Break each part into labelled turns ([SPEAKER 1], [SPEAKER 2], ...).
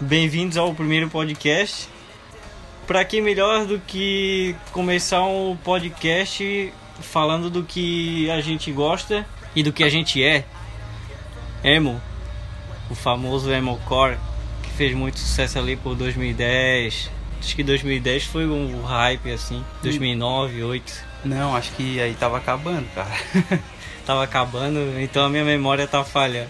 [SPEAKER 1] Bem-vindos ao primeiro podcast. Para que melhor do que começar um podcast falando do que a gente gosta e do que a gente é? Emo, o famoso emo core que fez muito sucesso ali por 2010. Acho que 2010 foi um hype assim, 2009, 2008.
[SPEAKER 2] Não, acho que aí tava acabando, cara.
[SPEAKER 1] tava acabando, então a minha memória tá falha.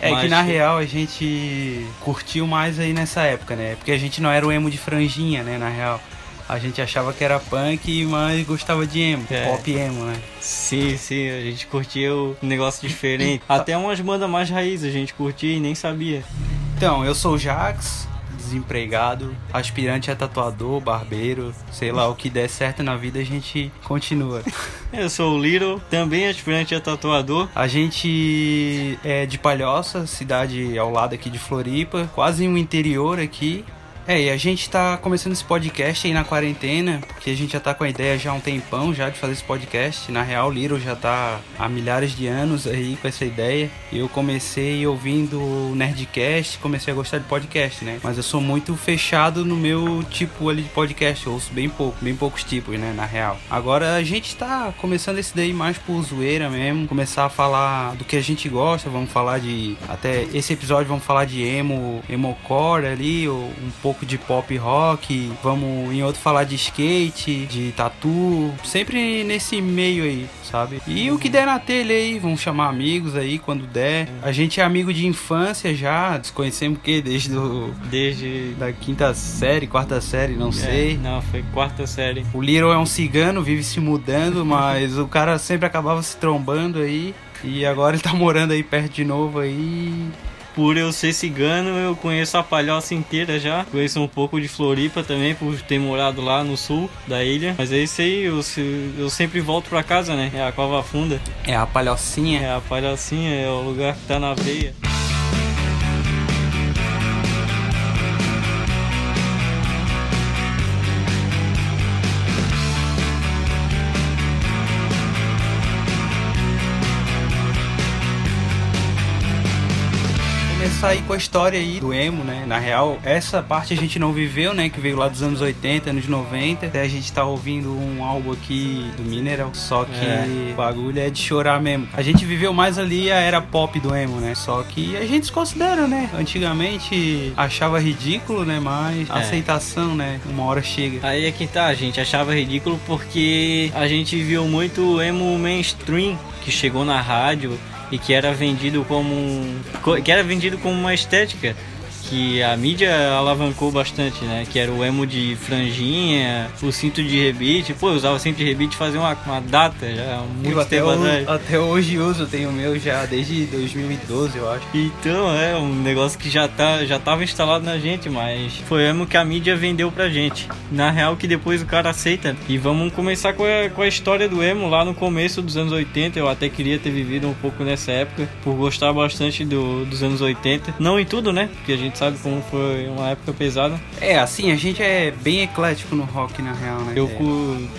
[SPEAKER 2] É Mas que na real a gente curtiu mais aí nessa época, né? Porque a gente não era o emo de franjinha, né? Na real. A gente achava que era punk, mas gostava de emo, é. pop emo, né?
[SPEAKER 1] Sim, sim, a gente curtia um negócio diferente. Até umas bandas mais raízes a gente curtia e nem sabia.
[SPEAKER 2] Então, eu sou o Jax, desempregado, aspirante a tatuador, barbeiro, sei lá, o que der certo na vida a gente continua.
[SPEAKER 1] Eu sou o Little, também aspirante a tatuador.
[SPEAKER 2] A gente é de Palhoça, cidade ao lado aqui de Floripa, quase um interior aqui. É, e a gente tá começando esse podcast aí na quarentena, porque a gente já tá com a ideia já há um tempão já de fazer esse podcast. Na real, o Little já tá há milhares de anos aí com essa ideia. Eu comecei ouvindo Nerdcast, comecei a gostar de podcast, né? Mas eu sou muito fechado no meu tipo ali de podcast, eu ouço bem pouco, bem poucos tipos, né, na real. Agora a gente tá começando esse daí mais por zoeira mesmo, começar a falar do que a gente gosta, vamos falar de até esse episódio vamos falar de emo, emo core ali, ou um pouco pouco de pop rock, vamos em outro falar de skate, de tatu, sempre nesse meio aí, sabe? E o que der na telha aí, vamos chamar amigos aí quando der. A gente é amigo de infância já, desconhecemos o que desde do
[SPEAKER 1] desde
[SPEAKER 2] da quinta série, quarta série, não é, sei.
[SPEAKER 1] Não, foi quarta série.
[SPEAKER 2] O Little é um cigano, vive se mudando, mas o cara sempre acabava se trombando aí. E agora ele tá morando aí perto de novo aí
[SPEAKER 1] por eu ser cigano, eu conheço a palhoça inteira já. Conheço um pouco de Floripa também, por ter morado lá no sul da ilha. Mas é isso aí, eu, eu sempre volto pra casa, né? É a Cova Funda.
[SPEAKER 2] É a palhocinha.
[SPEAKER 1] É a palhocinha, é o lugar que tá na veia.
[SPEAKER 2] Aí com a história aí do emo, né? Na real, essa parte a gente não viveu, né? Que veio lá dos anos 80, anos 90. Até a gente tá ouvindo um álbum aqui do Mineral, só que é. o bagulho é de chorar mesmo. A gente viveu mais ali a era pop do emo, né? Só que a gente se considera, né? Antigamente achava ridículo, né? Mas é. aceitação, né? Uma hora chega.
[SPEAKER 1] Aí é que tá, a gente achava ridículo porque a gente viu muito emo mainstream que chegou na rádio e que era vendido como um, que era vendido como uma estética que a mídia alavancou bastante, né? Que era o emo de franjinha, o cinto de rebite. Pô, eu usava cinto de rebite fazer uma, uma data já, muito
[SPEAKER 2] até tempo atrás. Até hoje uso, tenho o meu já desde 2012, eu acho.
[SPEAKER 1] Então, é um negócio que já, tá, já tava instalado na gente, mas foi emo que a mídia vendeu pra gente. Na real, que depois o cara aceita. E vamos começar com a, com a história do emo lá no começo dos anos 80. Eu até queria ter vivido um pouco nessa época, por gostar bastante do, dos anos 80. Não em tudo, né? Porque a gente sabe como foi uma época pesada.
[SPEAKER 2] É, assim, a gente é bem eclético no rock, na real, né?
[SPEAKER 1] Eu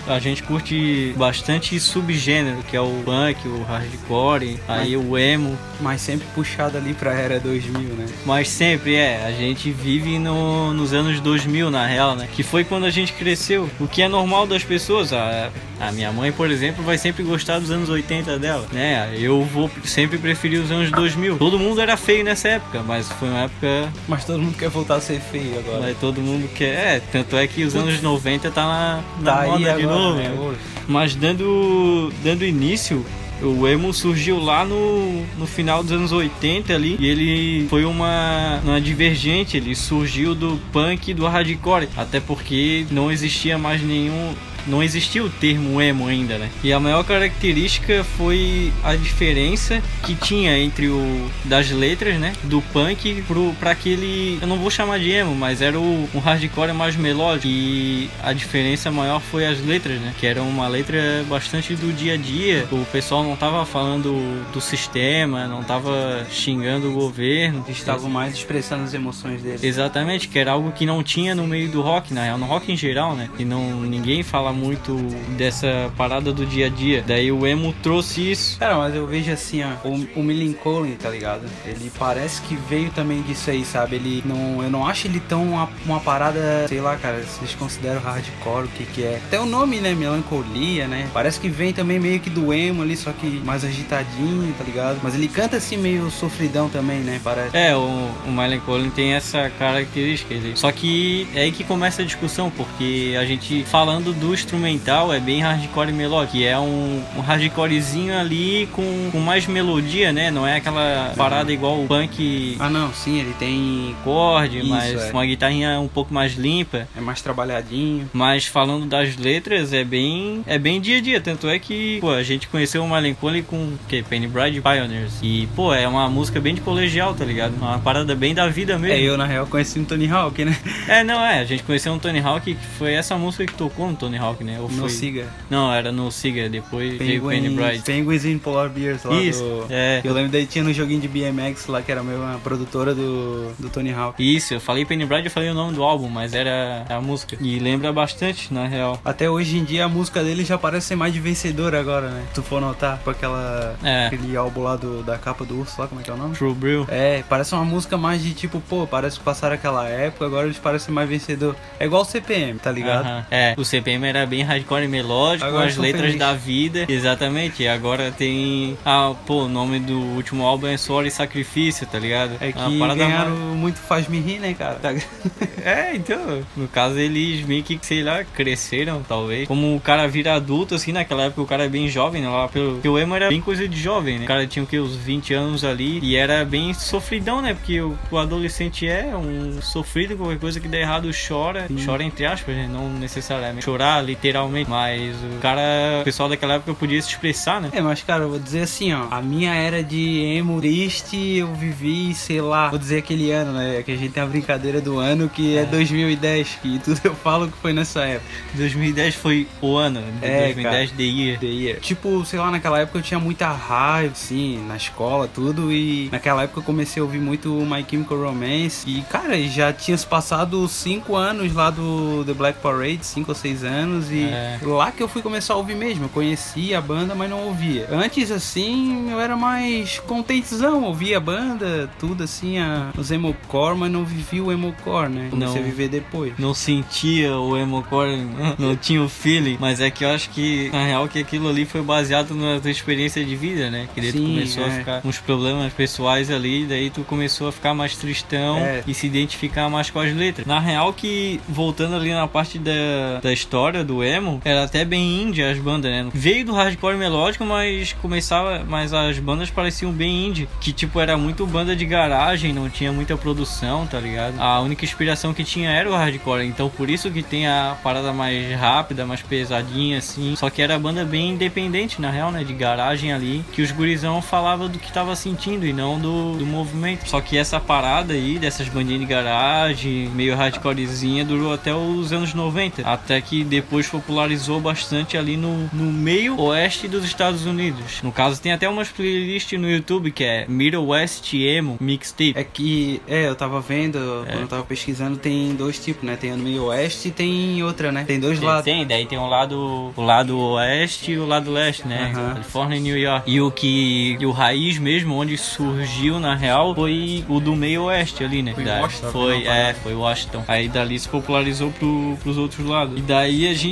[SPEAKER 1] é. A gente curte bastante subgênero, que é o punk, o hardcore, mas, aí o emo.
[SPEAKER 2] Mas sempre puxado ali pra era 2000, né?
[SPEAKER 1] Mas sempre, é. A gente vive no, nos anos 2000, na real, né? Que foi quando a gente cresceu. O que é normal das pessoas. A, a minha mãe, por exemplo, vai sempre gostar dos anos 80 dela, né? Eu vou sempre preferir os anos 2000. Todo mundo era feio nessa época, mas foi uma época
[SPEAKER 2] mas todo mundo quer voltar a ser feio agora.
[SPEAKER 1] Mas todo mundo quer. É, tanto é que os anos 90 tá na, na tá moda de agora, novo. Né? Mas dando, dando início, o emo surgiu lá no, no final dos anos 80 ali e ele foi uma, uma divergente, ele surgiu do punk e do hardcore, até porque não existia mais nenhum não existia o termo emo ainda, né? E a maior característica foi a diferença que tinha entre o das letras, né, do punk pro para aquele, eu não vou chamar de emo, mas era o um hardcore mais melódico e a diferença maior foi as letras, né, que era uma letra bastante do dia a dia. O pessoal não tava falando do sistema, não tava xingando o governo,
[SPEAKER 2] estavam mais expressando as emoções deles.
[SPEAKER 1] Exatamente, que era algo que não tinha no meio do rock, na real, no rock em geral, né? E não ninguém fala muito dessa parada do dia a dia. Daí o emo trouxe isso.
[SPEAKER 2] Cara, mas eu vejo assim, ó, o, o Millencolin, tá ligado? Ele parece que veio também disso aí, sabe? Ele não, eu não acho ele tão uma, uma parada, sei lá, cara, vocês consideram hardcore, o que que é? Até o nome, né, melancolia, né? Parece que vem também meio que do emo ali, só que mais agitadinho, tá ligado? Mas ele canta assim meio sofridão também, né? Parece.
[SPEAKER 1] É, o, o Miley tem essa característica. Só que é aí que começa a discussão, porque a gente falando do instrumental é bem hardcore melódico, é um, um hardcorezinho ali com, com mais melodia, né? Não é aquela parada igual o punk.
[SPEAKER 2] Ah, não, sim, ele tem
[SPEAKER 1] acorde, mas é. uma guitarrinha um pouco mais limpa.
[SPEAKER 2] É mais trabalhadinho.
[SPEAKER 1] Mas falando das letras, é bem é bem dia a dia. Tanto é que, pô, a gente conheceu o Melancholy com que Penny Bride Pioneers. E, pô, é uma música bem de colegial, tá ligado? Uma parada bem da vida mesmo.
[SPEAKER 2] É, eu na real conheci um Tony Hawk, né?
[SPEAKER 1] É, não, é. A gente conheceu um Tony Hawk que foi essa música que tocou no Tony Hawk, né?
[SPEAKER 2] Ou
[SPEAKER 1] no
[SPEAKER 2] foi... Siga.
[SPEAKER 1] Não, era no Siga, depois
[SPEAKER 2] Penguin. Penguins in Polar Bears lá
[SPEAKER 1] Isso,
[SPEAKER 2] do...
[SPEAKER 1] é.
[SPEAKER 2] Eu lembro daí tinha no joguinho de BMX lá, que era meio uma produtora do, do Tony Hawk.
[SPEAKER 1] Isso, eu falei Penny eu falei o nome do álbum, mas era a música. E lembra bastante, na real.
[SPEAKER 2] Até hoje em dia a música dele já parece ser mais de vencedor agora, né? Se tu for notar, com aquela... É. Aquele álbum lá do, da capa do urso lá, como é que é o nome?
[SPEAKER 1] True Brew.
[SPEAKER 2] É, parece uma música mais de tipo, pô, parece que passaram aquela época, agora eles parecem mais vencedor. É igual o CPM, tá ligado? Uh -huh.
[SPEAKER 1] É, o CPM era bem hardcore e melódico, agora as letras feliz. da vida. Exatamente, agora tem. Ah, pô, o nome do último álbum é Suor e Sacrifício, tá ligado?
[SPEAKER 2] É que ganharam mais... muito Faz-me Rir, né, cara? Tá...
[SPEAKER 1] é, então, no caso eles meio que, sei lá, cresceram, talvez. Como o cara vira adulto, assim, naquela época o cara é bem jovem, né? Lá pelo... Porque o emo era bem coisa de jovem, né? O cara tinha o que, uns 20 anos ali e era bem sofridão, né? Porque o, o adolescente é um sofrido, qualquer coisa que der errado chora. Sim. Chora entre aspas, né? Não necessariamente chorar, literalmente. Mas o cara, o pessoal daquela época podia se expressar, né?
[SPEAKER 2] É, mas cara, eu vou dizer assim, ó. A minha era de emo triste, eu vivi, sei lá, vou dizer aquele ano, né? Que a gente tem a brincadeira do ano que é, é 2010, que tudo eu falo que foi nessa época.
[SPEAKER 1] 2010 foi o ano, é, 2010 The Year.
[SPEAKER 2] The Year. Tipo, sei lá, naquela época eu tinha muita raiva, assim, na escola, tudo, e naquela época eu comecei a ouvir muito My Chemical Romance, e cara, já tinha se passado 5 anos lá do The Black Parade, 5 ou 6 anos, e é. lá que eu fui começar a ouvir mesmo. Eu conhecia a banda, mas não ouvia. Antes, assim, eu era mais contentezão, ouvia a banda, tudo assim, a, os emocore, mas não vivia o emocore, né? Comecei não, a viver depois.
[SPEAKER 1] Não sentia o emocore, não tinha o feeling, mas é que eu acho que, na real, que aquilo ali foi baseado na tua experiência de vida, né? Que daí Sim, tu começou é. a ficar uns problemas pessoais ali, daí tu começou a ficar mais tristão é. e se identificar mais com as letras. Na real que, voltando ali na parte da, da história do emo, era até bem indie as bandas, né? Veio do hardcore melódico, mas começava, mas as bandas pareciam bem indie, que tipo era muito banda de garagem, não tinha muita produção, tá ligado? A única inspiração que tinha era o hardcore, então por isso que tem a parada mais rápida, mais pesadinha assim. Só que era banda bem independente na real, né, de garagem ali, que os gurizão falava do que tava sentindo e não do, do movimento. Só que essa parada aí dessas bandinhas de garagem, meio hardcorezinha, durou até os anos 90, até que depois popularizou bastante ali no, no meio oeste dos Estados Unidos. No caso, tem até umas playlists no YouTube que é Middle West Emo Mixtape.
[SPEAKER 2] É que, é, eu tava vendo, é. quando eu tava pesquisando, tem dois tipos, né? Tem no meio oeste e tem outra, né? Tem dois
[SPEAKER 1] tem,
[SPEAKER 2] lados.
[SPEAKER 1] Tem, daí tem um lado, o lado oeste e o lado leste, né? Uhum. Califórnia e New York. E o que, e o raiz mesmo, onde surgiu na real, foi o do meio oeste ali, né?
[SPEAKER 2] Foi Washington.
[SPEAKER 1] Foi, é, foi Washington. Aí dali se popularizou pro, pros outros lados. E daí a gente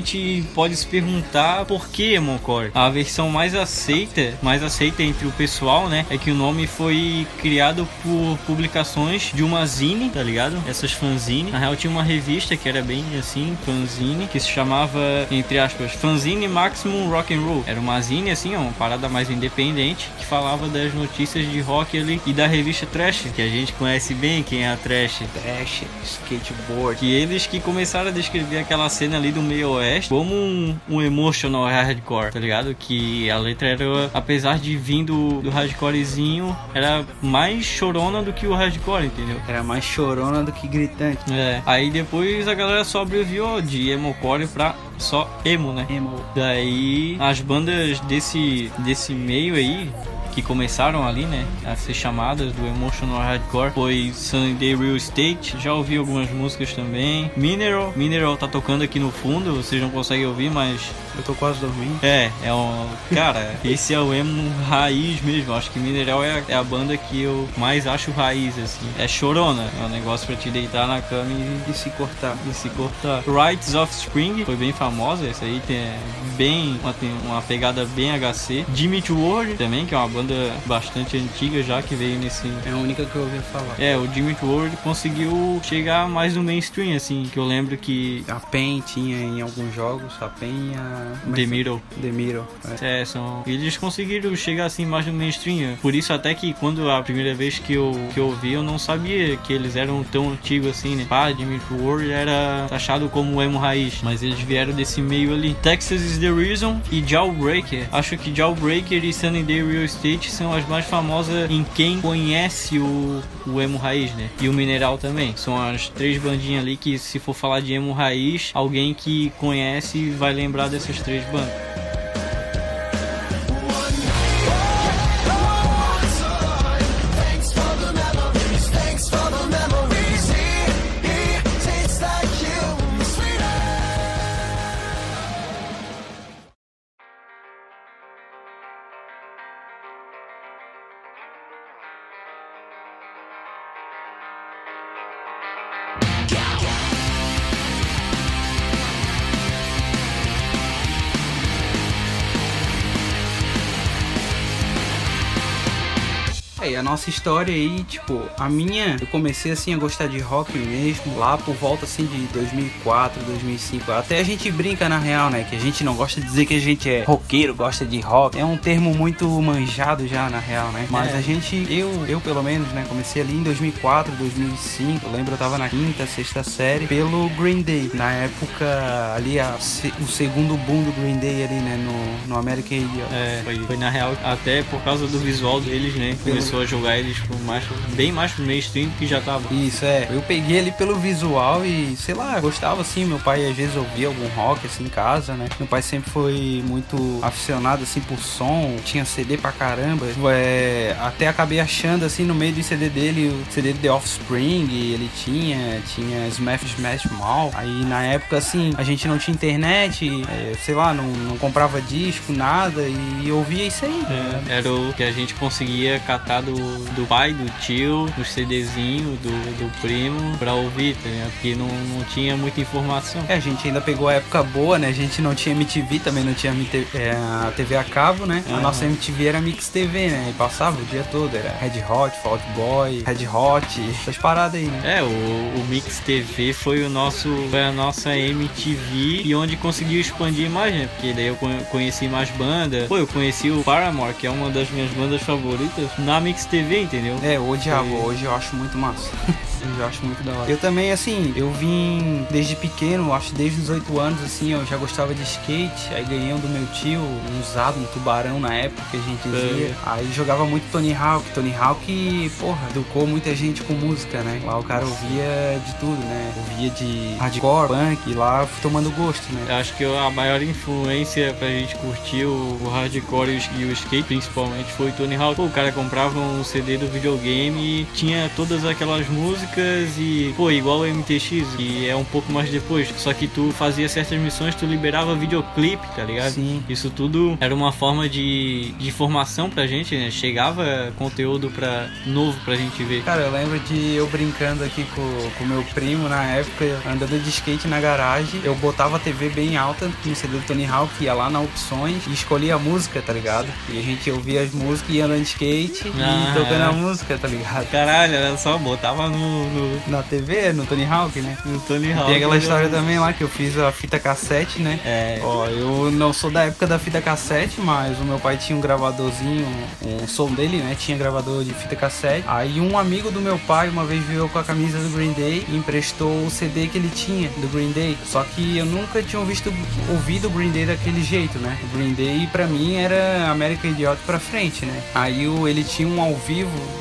[SPEAKER 1] pode se perguntar por que Emoncore. A versão mais aceita, mais aceita entre o pessoal, né, é que o nome foi criado por publicações de uma zine, tá ligado? Essas fanzine. Na real tinha uma revista que era bem assim, fanzine, que se chamava, entre aspas, Fanzine Maximum Rock and Roll. Era uma zine assim, uma parada mais independente, que falava das notícias de rock ali e da revista Trash, que a gente conhece bem quem é a Trash.
[SPEAKER 2] Trash, skateboard.
[SPEAKER 1] Que eles que começaram a descrever aquela cena ali do meio como um, um emotional hardcore, tá ligado? Que a letra era, apesar de vir do, do hardcorezinho, era mais chorona do que o hardcore, entendeu?
[SPEAKER 2] Era mais chorona do que gritante.
[SPEAKER 1] É. Aí depois a galera só abreviou de emocore pra só emo, né?
[SPEAKER 2] Emo.
[SPEAKER 1] Daí as bandas desse, desse meio aí que começaram ali, né, a ser chamadas do emotional hardcore foi Sunny Day Real Estate. Já ouvi algumas músicas também. Mineral, Mineral tá tocando aqui no fundo, vocês não conseguem ouvir, mas
[SPEAKER 2] eu tô quase dormindo.
[SPEAKER 1] É, é um. Cara, esse é o emo raiz mesmo. Acho que Mineral é a, é a, banda que eu mais acho raiz, assim. É chorona. É um negócio pra te deitar na cama e,
[SPEAKER 2] e se cortar.
[SPEAKER 1] E se cortar. Rights of Spring foi bem famosa. Essa aí tem bem. Uma, tem uma pegada bem HC. Jimmy World também, que é uma banda bastante antiga já que veio nesse.
[SPEAKER 2] É a única que eu ouvi falar.
[SPEAKER 1] É, o Jimmy World conseguiu chegar mais no mainstream, assim. Que eu lembro que.
[SPEAKER 2] A PEN tinha em alguns jogos, a PEN e a
[SPEAKER 1] The Middle.
[SPEAKER 2] The Middle.
[SPEAKER 1] É. é, são. Eles conseguiram chegar assim mais no mainstream. Por isso até que quando a primeira vez que eu, que eu vi, eu não sabia que eles eram tão antigos assim, né? Pá, Dimitri Ward era taxado como emo raiz. Mas eles vieram desse meio ali. Texas is the Reason e Jawbreaker. Acho que Jawbreaker e Sunny Day Real Estate são as mais famosas em quem conhece o, o emo raiz, né? E o Mineral também. São as três bandinhas ali que se for falar de emo raiz, alguém que conhece vai lembrar dessas essas três bandas.
[SPEAKER 2] A nossa história aí, tipo, a minha, eu comecei assim a gostar de rock mesmo lá por volta assim de 2004, 2005. Até a gente brinca na real, né, que a gente não gosta de dizer que a gente é roqueiro, gosta de rock. É um termo muito manjado já na real, né? Mas é. a gente, eu, eu pelo menos, né, comecei ali em 2004, 2005. Eu lembro eu tava na quinta, sexta série pelo Green Day. Na época ali a, o segundo boom do Green Day ali, né, no, no American Idiot.
[SPEAKER 1] É, foi, foi na real até por causa do visual deles, né? Começou a jogar eles tipo, mais, bem mais pro mainstream que já tava.
[SPEAKER 2] Isso, é. Eu peguei ali pelo visual e, sei lá, gostava assim. Meu pai às vezes ouvia algum rock assim em casa, né? Meu pai sempre foi muito aficionado assim por som, tinha CD pra caramba. É, até acabei achando assim no meio do CD dele, o CD de The Offspring, ele tinha, tinha Smash Smash Mal. Aí na época assim, a gente não tinha internet, é, sei lá, não, não comprava disco, nada, e ouvia isso aí.
[SPEAKER 1] É, era o que a gente conseguia catar do do, pai, do tio, os CDzinho do, do primo pra ouvir, tá ligado? Porque não, não tinha muita informação.
[SPEAKER 2] É, a gente ainda pegou a época boa, né? A gente não tinha MTV, também não tinha é, a TV a cabo, né? A nossa MTV era Mix TV, né? E passava o dia todo, era Red Hot, Fault Boy, Red Hot, essas paradas aí, né?
[SPEAKER 1] É, o, o Mix TV foi o nosso, foi a nossa MTV e onde conseguiu expandir mais, né? Porque daí eu conheci mais bandas. Pô, eu conheci o Paramore, que é uma das minhas bandas favoritas, na Mix TV, entendeu?
[SPEAKER 2] É, odiava, hoje eu acho muito massa. Eu acho muito da hora. Eu também, assim, eu vim desde pequeno, acho desde os 8 anos, assim, eu já gostava de skate. Aí ganhei um do meu tio, um usado, um tubarão na época que a gente dizia. É. Aí jogava muito Tony Hawk. Tony Hawk, porra, educou muita gente com música, né? Lá o cara ouvia de tudo, né? Ouvia de hardcore, punk, e lá tomando gosto, né?
[SPEAKER 1] Eu acho que a maior influência pra gente curtir o, o hardcore e o, skate, principalmente, foi Tony Hawk. Pô, o cara comprava um CD do videogame e tinha todas aquelas músicas e, pô, igual o MTX, que é um pouco mais depois. Só que tu fazia certas missões, tu liberava videoclipe, tá ligado?
[SPEAKER 2] Sim.
[SPEAKER 1] Isso tudo era uma forma de, de informação pra gente, né? Chegava conteúdo pra, novo pra gente ver.
[SPEAKER 2] Cara, eu lembro de eu brincando aqui com, com meu primo na época, andando de skate na garagem. Eu botava a TV bem alta no CD do Tony Hawk, ia lá na opções e escolhia a música, tá ligado? E a gente ouvia as músicas e andando de skate ah, e tocando a música, tá ligado?
[SPEAKER 1] Caralho, era só botava no, no,
[SPEAKER 2] na TV, no Tony Hawk, né?
[SPEAKER 1] No Tony Hawk.
[SPEAKER 2] Tem aquela história também lá que eu fiz a fita cassete, né?
[SPEAKER 1] É.
[SPEAKER 2] Ó, eu não sou da época da fita cassete, mas o meu pai tinha um gravadorzinho, um som dele, né? Tinha gravador de fita cassete. Aí um amigo do meu pai uma vez veio com a camisa do Green Day e emprestou o CD que ele tinha do Green Day. Só que eu nunca tinha visto, ouvido o Green Day daquele jeito, né? O Green Day pra mim era American Idiot pra frente, né? Aí ele tinha um ao vivo,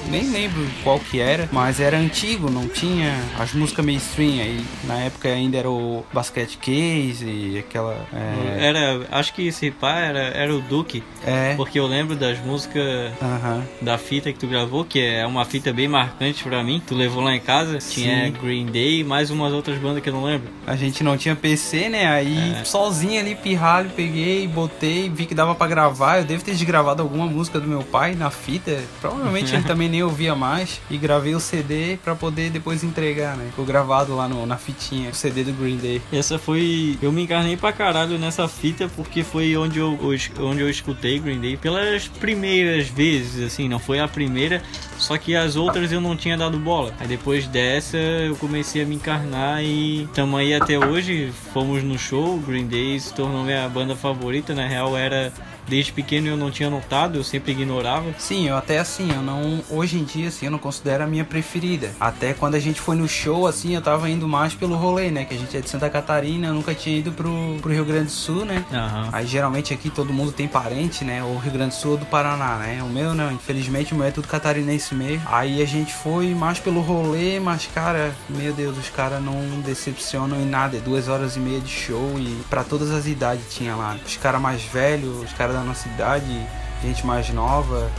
[SPEAKER 2] nem lembro qual que era, mas era antigo não tinha as músicas mainstream aí. Na época ainda era o Basket Case e aquela.
[SPEAKER 1] É... Era. Acho que esse pá era, era o Duke. É. Porque eu lembro das músicas uh -huh. da fita que tu gravou, que é uma fita bem marcante pra mim. Tu levou lá em casa, Sim. tinha Green Day e mais umas outras bandas que eu não lembro.
[SPEAKER 2] A gente não tinha PC, né? Aí é. sozinho ali, pirralho, peguei, botei, vi que dava pra gravar. Eu devo ter desgravado alguma música do meu pai na fita. Provavelmente ele também nem ouvia mais. E gravei o CD pra poder depois entregar, né? Ficou gravado lá no, na fitinha, o CD do Green Day.
[SPEAKER 1] Essa foi. Eu me encarnei pra caralho nessa fita porque foi onde eu, onde eu escutei Green Day pelas primeiras vezes, assim, não foi a primeira, só que as outras eu não tinha dado bola. Aí depois dessa eu comecei a me encarnar e estamos aí até hoje. Fomos no show, Green Day se tornou minha banda favorita, na real era desde pequeno eu não tinha notado, eu sempre ignorava.
[SPEAKER 2] Sim, eu até assim, eu não. Hoje em dia, assim, eu não considero a minha preferida. Até quando a gente foi no show, assim, eu tava indo mais pelo rolê, né? Que a gente é de Santa Catarina, eu nunca tinha ido pro, pro Rio Grande do Sul, né? Uhum. Aí geralmente aqui todo mundo tem parente, né? O Rio Grande do Sul ou do Paraná, né? O meu não, infelizmente o meu é tudo catarinense mesmo. Aí a gente foi mais pelo rolê, mas cara, meu Deus, os caras não decepcionam em nada. É duas horas e meia de show e para todas as idades tinha lá. Os caras mais velhos, os caras da nossa idade, gente mais nova.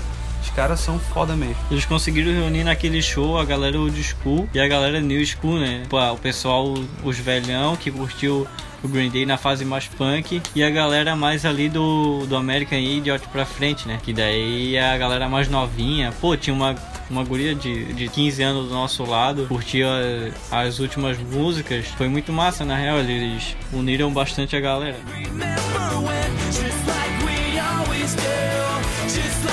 [SPEAKER 2] Os caras são foda mesmo.
[SPEAKER 1] Eles conseguiram reunir naquele show a galera old school e a galera new school, né? O pessoal, os velhão que curtiu o Green Day na fase mais punk e a galera mais ali do, do American Idiot pra frente, né? Que daí é a galera mais novinha. Pô, tinha uma, uma guria de, de 15 anos do nosso lado, curtia as últimas músicas. Foi muito massa, na real. Eles uniram bastante a galera. Remember when, still. Just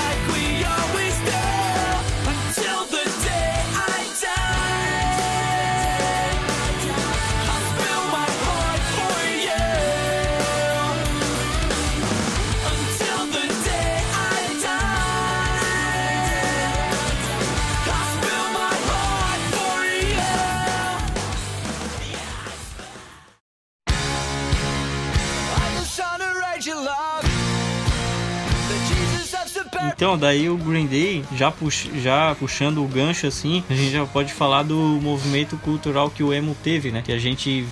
[SPEAKER 1] Então, daí o Green Day, já, pux, já puxando o gancho assim, a gente já pode falar do movimento cultural que o emo teve, né? Que a gente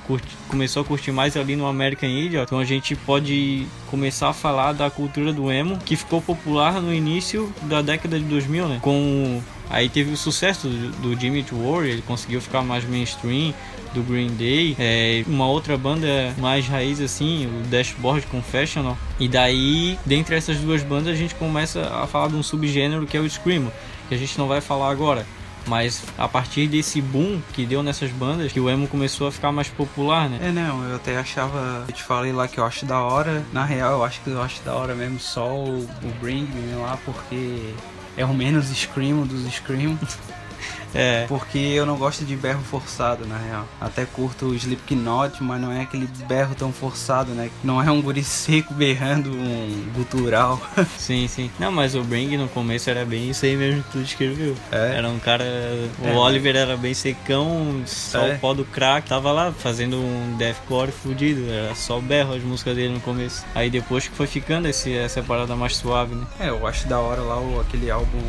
[SPEAKER 1] começou a curtir mais ali no American Idiot. Então a gente pode começar a falar da cultura do emo, que ficou popular no início da década de 2000, né? Com Aí teve o sucesso do, do Jimmy Warrior, ele conseguiu ficar mais mainstream do Green Day, é, uma outra banda mais raiz assim, o Dashboard Confessional. E daí, dentre essas duas bandas, a gente começa a falar de um subgênero que é o Screamo, que a gente não vai falar agora. Mas a partir desse boom que deu nessas bandas, que o emo começou a ficar mais popular, né?
[SPEAKER 2] É, não, eu até achava. Eu te falei lá que eu acho da hora. Na real, eu acho que eu acho da hora mesmo só o, o Bring Me lá, porque é o menos Screamo dos Scream. É. Porque eu não gosto de berro forçado, na real. Até curto o Slipknot, mas não é aquele berro tão forçado, né? Não é um guri seco berrando um gutural.
[SPEAKER 1] sim, sim. Não, mas o Bring no começo era bem isso aí mesmo que tu descreveu. É. Era um cara. O é. Oliver era bem secão, só é. o pó do crack. Tava lá fazendo um deathcore fudido. Era só berro as músicas dele no começo. Aí depois que foi ficando esse, essa parada mais suave, né?
[SPEAKER 2] É, eu acho da hora lá o, aquele álbum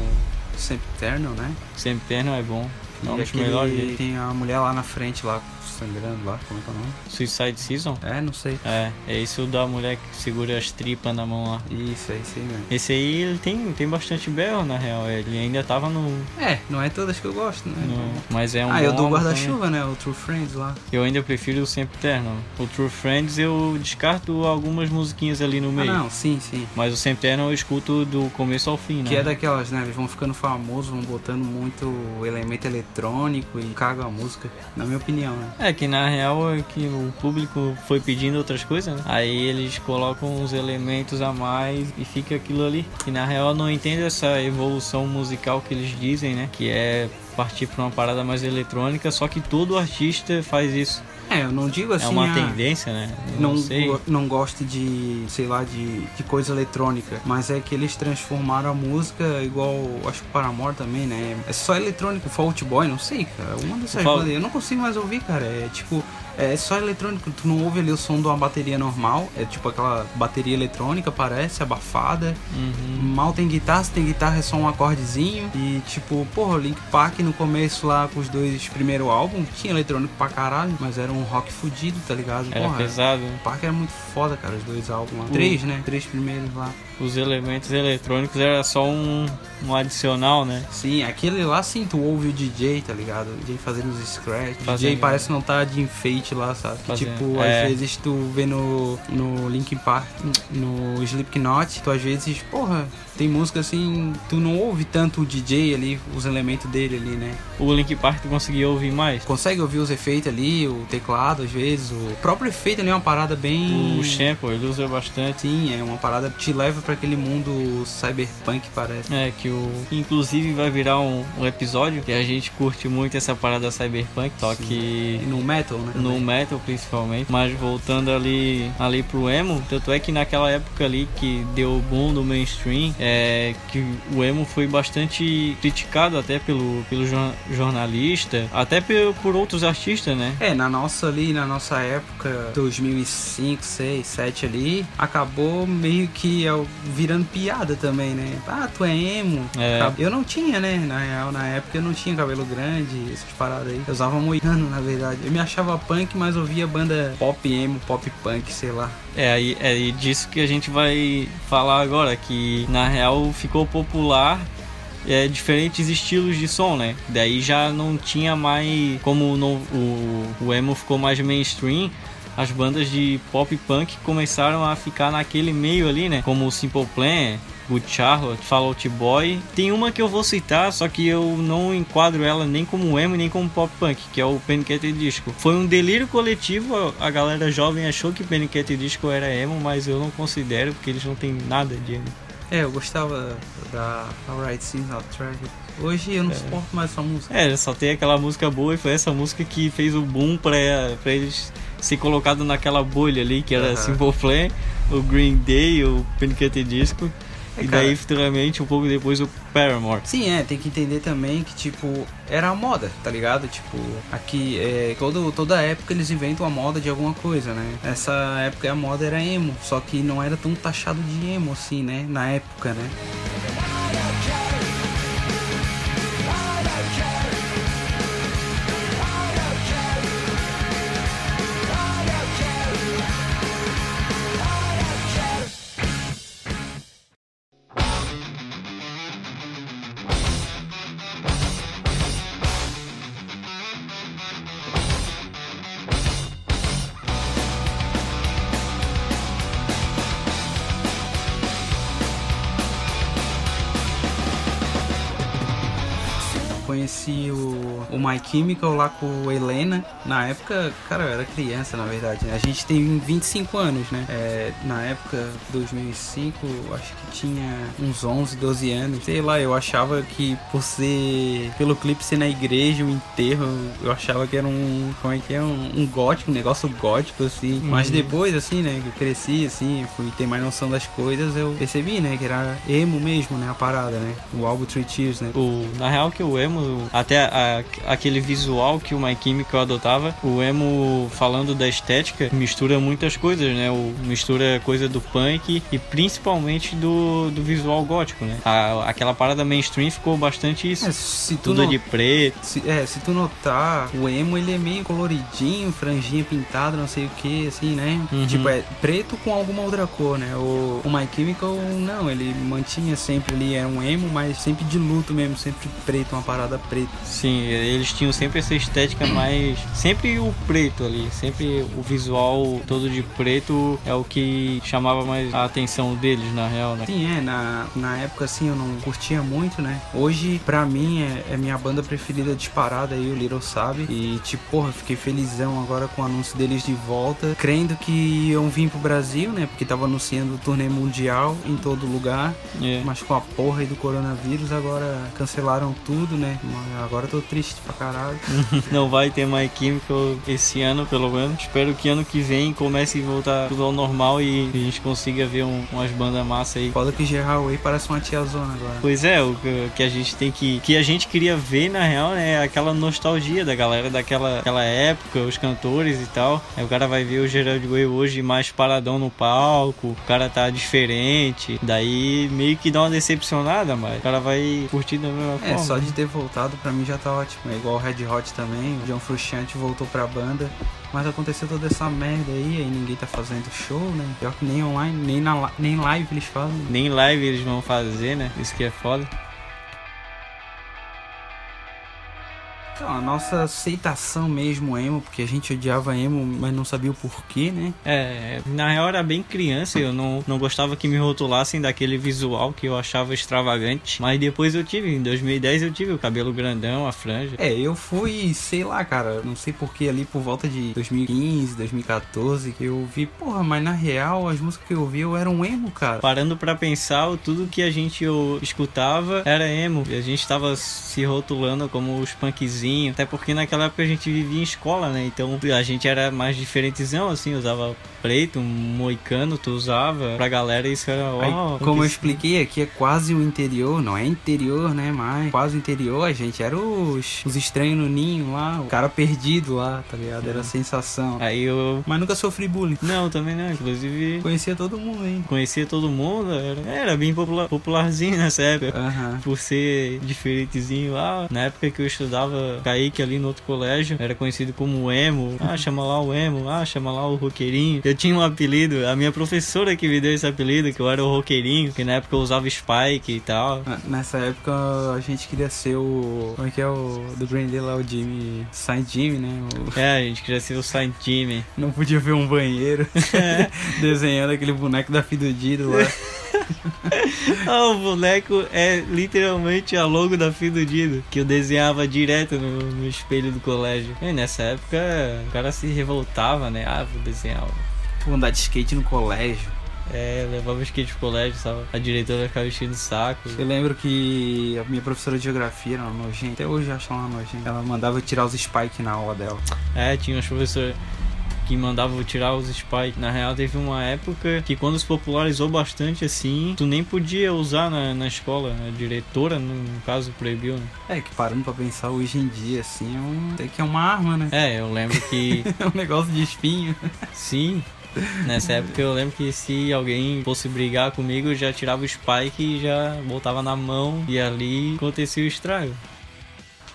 [SPEAKER 2] Sempre Eternal, né?
[SPEAKER 1] Sempre Eternal é bom.
[SPEAKER 2] Não, e aquele, tem a mulher lá na frente lá sangrando lá, como é que é o nome?
[SPEAKER 1] Suicide Season?
[SPEAKER 2] É, não sei.
[SPEAKER 1] É, é isso da mulher que segura as tripas na mão lá.
[SPEAKER 2] Isso, é isso aí mesmo.
[SPEAKER 1] Esse aí ele tem, tem bastante berro, na real. Ele ainda tava no.
[SPEAKER 2] É, não é todas que eu gosto, né? No...
[SPEAKER 1] Mas é um.
[SPEAKER 2] Ah, eu dou guarda-chuva, né? O True Friends lá.
[SPEAKER 1] Eu ainda prefiro o Sempre Eterno. O True Friends eu descarto algumas musiquinhas ali no meio.
[SPEAKER 2] Ah, não, sim, sim.
[SPEAKER 1] Mas o Sempre Eterno eu escuto do começo ao fim,
[SPEAKER 2] né? Que é daquelas, né? Eles vão ficando famosos, vão botando muito elemento eletrônico e cagam a música, na minha opinião, né?
[SPEAKER 1] É que na real é que o público foi pedindo outras coisas, né? Aí eles colocam uns elementos a mais e fica aquilo ali. E na real não entendo essa evolução musical que eles dizem, né? Que é partir para uma parada mais eletrônica, só que todo artista faz isso.
[SPEAKER 2] É, eu não digo assim. É
[SPEAKER 1] uma a... tendência, né?
[SPEAKER 2] não, não, sei. não gosto de, sei lá, de, de coisa eletrônica. Mas é que eles transformaram a música igual. Acho que o Paramore também, né? É só eletrônico, Fault Boy, não sei, cara. Uma dessas bandas. Eu não consigo mais ouvir, cara. É tipo É só eletrônico, tu não ouve ali o som de uma bateria normal, é tipo aquela bateria eletrônica, parece, abafada. Uhum. Mal tem guitarra, se tem guitarra é só um acordezinho. E tipo, porra, o Link Park no começo lá com os dois primeiros álbuns, tinha eletrônico pra caralho, mas era um rock fudido, tá ligado?
[SPEAKER 1] Era porra, pesado. O
[SPEAKER 2] Park era muito foda, cara, os dois álbuns lá. Três, né? Três primeiros lá
[SPEAKER 1] os elementos eletrônicos era só um, um adicional, né?
[SPEAKER 2] Sim, aquele lá sim, tu ouve o DJ, tá ligado? O DJ fazendo os scratch. O DJ parece não tá de enfeite lá, sabe? Fazendo. Tipo, é. às vezes tu vê no, no Linkin Park, no Slipknot, tu às vezes, porra, tem música assim, tu não ouve tanto o DJ ali, os elementos dele ali, né?
[SPEAKER 1] O Link Park tu conseguia ouvir mais?
[SPEAKER 2] Consegue ouvir os efeitos ali, o teclado às vezes, o próprio efeito ali é uma parada bem.
[SPEAKER 1] O sample, ele usa bastante.
[SPEAKER 2] Sim, é uma parada que te leva para aquele mundo cyberpunk, parece.
[SPEAKER 1] É, que o. Inclusive vai virar um, um episódio que a gente curte muito essa parada cyberpunk, só Sim. que.
[SPEAKER 2] E no metal, né?
[SPEAKER 1] No metal principalmente. Mas voltando ali, ali pro emo, tanto é que naquela época ali que deu boom no mainstream é, que o emo foi bastante criticado até pelo, pelo jornalista, até por, por outros artistas, né?
[SPEAKER 2] É, na nossa ali, na nossa época, 2005, 6, 7 ali, acabou meio que virando piada também, né? Ah, tu é emo. É. Eu não tinha, né? Na real, na época eu não tinha cabelo grande, essas paradas aí. Eu usava moicano, na verdade. Eu me achava punk, mas ouvia banda pop emo, pop punk, sei lá.
[SPEAKER 1] É aí é disso que a gente vai falar agora, que na real ficou popular é, diferentes estilos de som, né? Daí já não tinha mais. Como no, o, o emo ficou mais mainstream, as bandas de pop punk começaram a ficar naquele meio ali, né? Como o Simple Plan, Good Charlotte, Fall Out Boy. Tem uma que eu vou citar, só que eu não enquadro ela nem como emo nem como pop punk, que é o Panic! Disco. Foi um delírio coletivo, a galera jovem achou que Panic! Disco era emo, mas eu não considero porque eles não têm nada de emo.
[SPEAKER 2] É, eu gostava da Alright Seems Out Tragic. Hoje eu não é. suporto mais essa música.
[SPEAKER 1] É, só tem aquela música boa e foi essa música que fez o boom pra, pra eles ser colocado naquela bolha ali, que era. Simple Plan, o Green Day, o Panic! Disco. É, e daí, futuramente, um pouco depois, o Paramore.
[SPEAKER 2] Sim, é, tem que entender também que, tipo, era a moda, tá ligado? Tipo, aqui, é, todo, toda época eles inventam a moda de alguma coisa, né? Essa época a moda era emo, só que não era tão taxado de emo assim, né? Na época, né? Chemical lá com Helena. Na época, cara, eu era criança, na verdade. Né? A gente tem 25 anos, né? É, na época, 2005, acho que tinha uns 11, 12 anos. Sei lá, eu achava que por ser. pelo clipe ser na igreja, o enterro, eu achava que era um. como é que é? Um, um gótico, um negócio gótico, assim. Uhum. Mas depois, assim, né? Que eu cresci, assim, fui ter mais noção das coisas, eu percebi, né? Que era emo mesmo, né? A parada, né? O álbum Three Tears, né?
[SPEAKER 1] O, na real, que o emo até a, aquele visual que o My Chemical adotava, o emo falando da estética mistura muitas coisas, né? O, mistura coisa do punk e principalmente do, do visual gótico, né? A, aquela parada mainstream ficou bastante isso. É, se tu Tudo de preto.
[SPEAKER 2] Se, é, se tu notar, o emo ele é meio coloridinho, franjinha pintada, não sei o que, assim, né? Uhum. Tipo, é preto com alguma outra cor, né? O, o My Chemical, não, ele mantinha sempre ali, era um emo, mas sempre de luto mesmo, sempre preto, uma parada preto.
[SPEAKER 1] Sim, eles tinham sempre essa estética mais. Sempre o preto ali, sempre o visual todo de preto é o que chamava mais a atenção deles, na real, né?
[SPEAKER 2] Sim, é, na, na época assim eu não curtia muito, né? Hoje, pra mim, é, é minha banda preferida disparada aí, o Little Sabe. E, tipo, porra, fiquei felizão agora com o anúncio deles de volta, crendo que iam vir pro Brasil, né? Porque tava anunciando o turnê mundial em todo lugar. É. mas com a porra aí do coronavírus agora cancelaram tudo, né? Agora eu tô triste pra caralho.
[SPEAKER 1] não vai ter My Chemical esse ano, pelo menos. Espero que ano que vem comece a voltar tudo ao normal e a gente consiga ver um, umas bandas massa aí.
[SPEAKER 2] Foda que Gerard Way parece uma tiazona agora.
[SPEAKER 1] Pois é, o que a gente tem que. que a gente queria ver, na real, né, é aquela nostalgia da galera daquela aquela época, os cantores e tal. Aí o cara vai ver o Gerard Way hoje mais paradão no palco, o cara tá diferente. Daí meio que dá uma decepcionada, mas o cara vai curtir da mesma
[SPEAKER 2] é,
[SPEAKER 1] forma.
[SPEAKER 2] É, só de ter voltado pra mim já tá ótimo. É igual Red Hot também, o John Frusciante voltou pra banda. Mas aconteceu toda essa merda aí, aí ninguém tá fazendo show, né? Pior que nem online, nem, na, nem live eles fazem.
[SPEAKER 1] Nem live eles vão fazer, né? Isso que é foda.
[SPEAKER 2] Então, a nossa aceitação mesmo emo, porque a gente odiava emo, mas não sabia o porquê, né?
[SPEAKER 1] É, na real era bem criança, eu não, não gostava que me rotulassem daquele visual que eu achava extravagante. Mas depois eu tive, em 2010 eu tive o cabelo grandão, a franja.
[SPEAKER 2] É, eu fui, sei lá, cara, não sei porquê ali por volta de 2015, 2014, que eu vi, porra, mas na real as músicas que eu ouvi eu era um emo, cara.
[SPEAKER 1] Parando para pensar, tudo que a gente escutava era emo. E a gente tava se rotulando como os punkzinhos até porque naquela época a gente vivia em escola, né? Então a gente era mais diferentezão, assim, usava preto, um moicano, tu usava. Pra galera isso era.
[SPEAKER 2] Oh, como eu expliquei, aqui é quase o interior, não é interior, né? Mas quase o interior, a gente era os, os estranhos no ninho lá, o cara perdido lá, tá ligado? Era a sensação.
[SPEAKER 1] Aí eu.
[SPEAKER 2] Mas nunca sofri bullying.
[SPEAKER 1] Não, também não, inclusive.
[SPEAKER 2] Conhecia todo mundo ainda.
[SPEAKER 1] Conhecia todo mundo, era, era bem popular, popularzinho nessa época. Por ser diferentezinho lá. Na época que eu estudava Kaique ali no outro colégio, era conhecido como emo. Ah, chama lá o emo, ah, chama lá o roqueirinho. Eu tinha um apelido, a minha professora que me deu esse apelido, que eu era o roqueirinho, que na época eu usava Spike e tal.
[SPEAKER 2] Nessa época a gente queria ser o. Como é que é o. Do Green Day lá, o Jimmy. Saint Jimmy, né?
[SPEAKER 1] O... É, a gente queria ser o Saint Jimmy.
[SPEAKER 2] Não podia ver um banheiro desenhando aquele boneco da Fidudido lá.
[SPEAKER 1] ah, o boneco é literalmente a logo da Fidudido, que eu desenhava direto no, no espelho do colégio. E nessa época o cara se revoltava, né? Ah, vou desenhar.
[SPEAKER 2] Vou andar de skate no colégio.
[SPEAKER 1] É, levava o skate pro colégio, sabe? A diretora ficava enchendo o saco.
[SPEAKER 2] Eu lembro que a minha professora de geografia era uma nojenta. Até hoje eu acho ela nojenta. Ela mandava tirar os spikes na aula dela.
[SPEAKER 1] É, tinha uns professores que mandava tirar os spikes. Na real, teve uma época que quando se popularizou bastante assim, tu nem podia usar na, na escola. A diretora, no caso, proibiu, né?
[SPEAKER 2] É, que parando pra pensar hoje em dia, assim, é um... até que é uma arma, né?
[SPEAKER 1] É, eu lembro que.
[SPEAKER 2] é um negócio de espinho.
[SPEAKER 1] Sim. Nessa época eu lembro que se alguém fosse brigar comigo, eu já tirava o spike e já botava na mão e ali acontecia o estrago.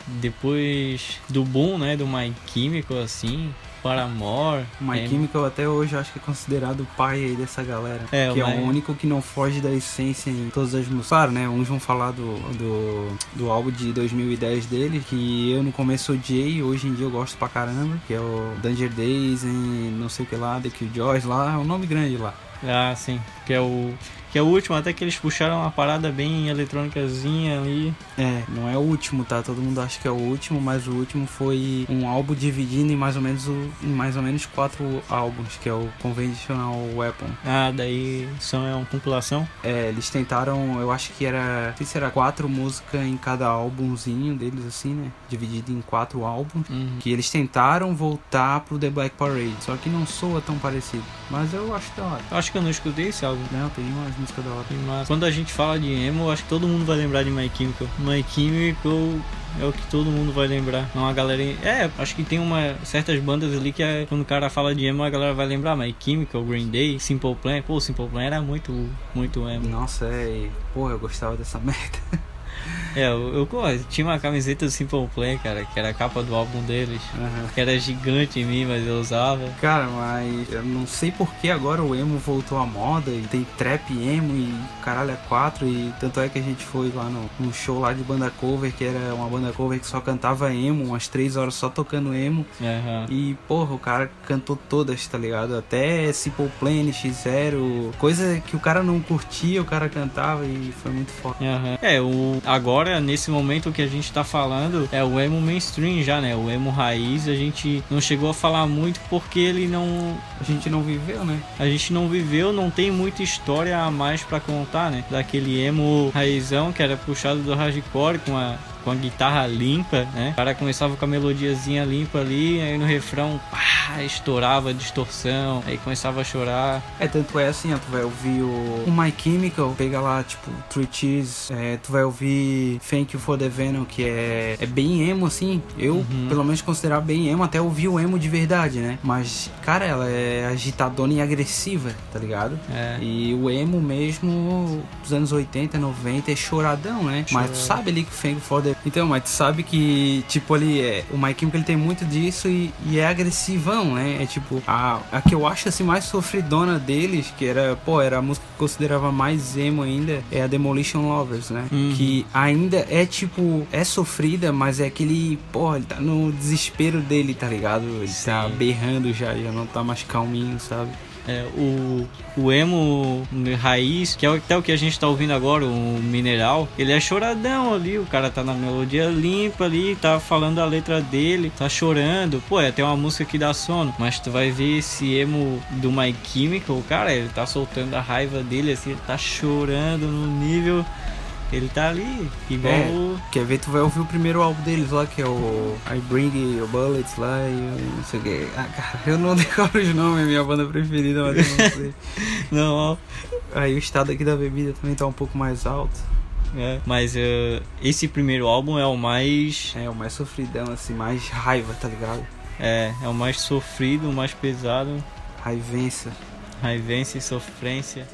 [SPEAKER 1] Depois do boom, né, do My Chemical, assim, Paramore.
[SPEAKER 2] My é... Chemical até hoje eu acho que é considerado o pai aí dessa galera. É, que é o único que não foge da essência em todas as músicas. Claro, né? Uns vão falar do, do, do álbum de 2010 dele, que eu no começo odiei, hoje em dia eu gosto pra caramba, que é o Danger Days e não sei o que lá, The Killjoys lá, é um nome grande lá.
[SPEAKER 1] Ah, sim. Que é o que é o último, até que eles puxaram uma parada bem eletrônicazinha ali.
[SPEAKER 2] É, não é o último, tá? Todo mundo acha que é o último, mas o último foi um álbum dividido em mais ou menos, o, mais ou menos quatro álbuns, que é o Conventional Weapon.
[SPEAKER 1] Ah, daí são é uma compilação?
[SPEAKER 2] É, eles tentaram, eu acho que era, não sei se era quatro músicas em cada álbumzinho deles, assim, né? Dividido em quatro álbuns. Uhum. Que eles tentaram voltar pro The Black Parade, só que não soa tão parecido. Mas eu acho da hora.
[SPEAKER 1] Acho que eu não escutei esse álbum.
[SPEAKER 2] Não, tem umas música da hora.
[SPEAKER 1] Mas quando a gente fala de emo, acho que todo mundo vai lembrar de My Chemical. My Chemical é o que todo mundo vai lembrar. Não a galera. É, acho que tem uma certas bandas ali que é, quando o cara fala de emo, a galera vai lembrar. My Chemical, Green Day, Simple Plan. Pô, Simple Plan era muito, muito emo.
[SPEAKER 2] Nossa, é. Porra, eu gostava dessa merda.
[SPEAKER 1] É, eu, eu, tinha uma camiseta do Simple Plan, cara, que era a capa do álbum deles. Uhum. Que era gigante em mim, mas eu usava.
[SPEAKER 2] Cara, mas eu não sei por que agora o emo voltou à moda e tem trap emo e caralho é quatro. E tanto é que a gente foi lá no, no show lá de banda cover, que era uma banda cover que só cantava emo, umas três horas só tocando emo. Uhum. E, porra, o cara cantou todas, tá ligado? Até Simple Plan, X0, coisa que o cara não curtia, o cara cantava e foi muito foda.
[SPEAKER 1] Uhum. É, o agora, nesse momento que a gente tá falando, é o emo mainstream já, né? O emo raiz, a gente não chegou a falar muito porque ele não.
[SPEAKER 2] A gente não viveu, né?
[SPEAKER 1] A gente não viveu, não tem muita história a mais para contar, né? Daquele emo raizão que era puxado do hardcore com a com a guitarra limpa, né? O cara começava com a melodiazinha limpa ali, aí no refrão, pá, estourava a distorção, aí começava a chorar.
[SPEAKER 2] É, tanto é assim, ó, tu vai ouvir o, o My Chemical, pega lá, tipo, Three Cheese, é, tu vai ouvir Thank You For The Venom, que é, é bem emo, assim, eu, uhum. pelo menos, considerar bem emo, até ouvir o emo de verdade, né? Mas, cara, ela é agitadona e agressiva, tá ligado? É. E o emo mesmo, dos anos 80, 90, é choradão, né? Mas tu sabe ali que o Thank You For The... Então, mas tu sabe que, tipo, ali, é, o My Chemical, ele tem muito disso e, e é agressivão, né? É tipo, a, a que eu acho, assim, mais sofridona deles, que era, pô, era a música que eu considerava mais emo ainda, é a Demolition Lovers, né? Uhum. Que ainda é, tipo, é sofrida, mas é aquele, pô, ele tá no desespero dele, tá ligado? Ele tá Sim. tá berrando já, já não tá mais calminho, sabe?
[SPEAKER 1] É, o, o emo raiz, que é até o que a gente tá ouvindo agora, o mineral, ele é choradão ali, o cara tá na melodia limpa ali, tá falando a letra dele, tá chorando. Pô, é até uma música que dá sono, mas tu vai ver esse emo do My Chemical, cara, ele tá soltando a raiva dele, assim, ele tá chorando no nível ele tá ali, igual. É, o...
[SPEAKER 2] Quer ver? Tu vai ouvir o primeiro álbum deles lá, que é o I Bring Your Bullets lá e não sei o que. Ah, cara, eu não decoro os nomes, é minha banda preferida, mas eu não sei.
[SPEAKER 1] não, ó.
[SPEAKER 2] Aí o estado aqui da bebida também tá um pouco mais alto.
[SPEAKER 1] É, mas uh, esse primeiro álbum é o mais.
[SPEAKER 2] É, o mais sofridão, assim, mais raiva, tá ligado?
[SPEAKER 1] É, é o mais sofrido, o mais pesado.
[SPEAKER 2] Raivença.
[SPEAKER 1] Raivença e sofrência.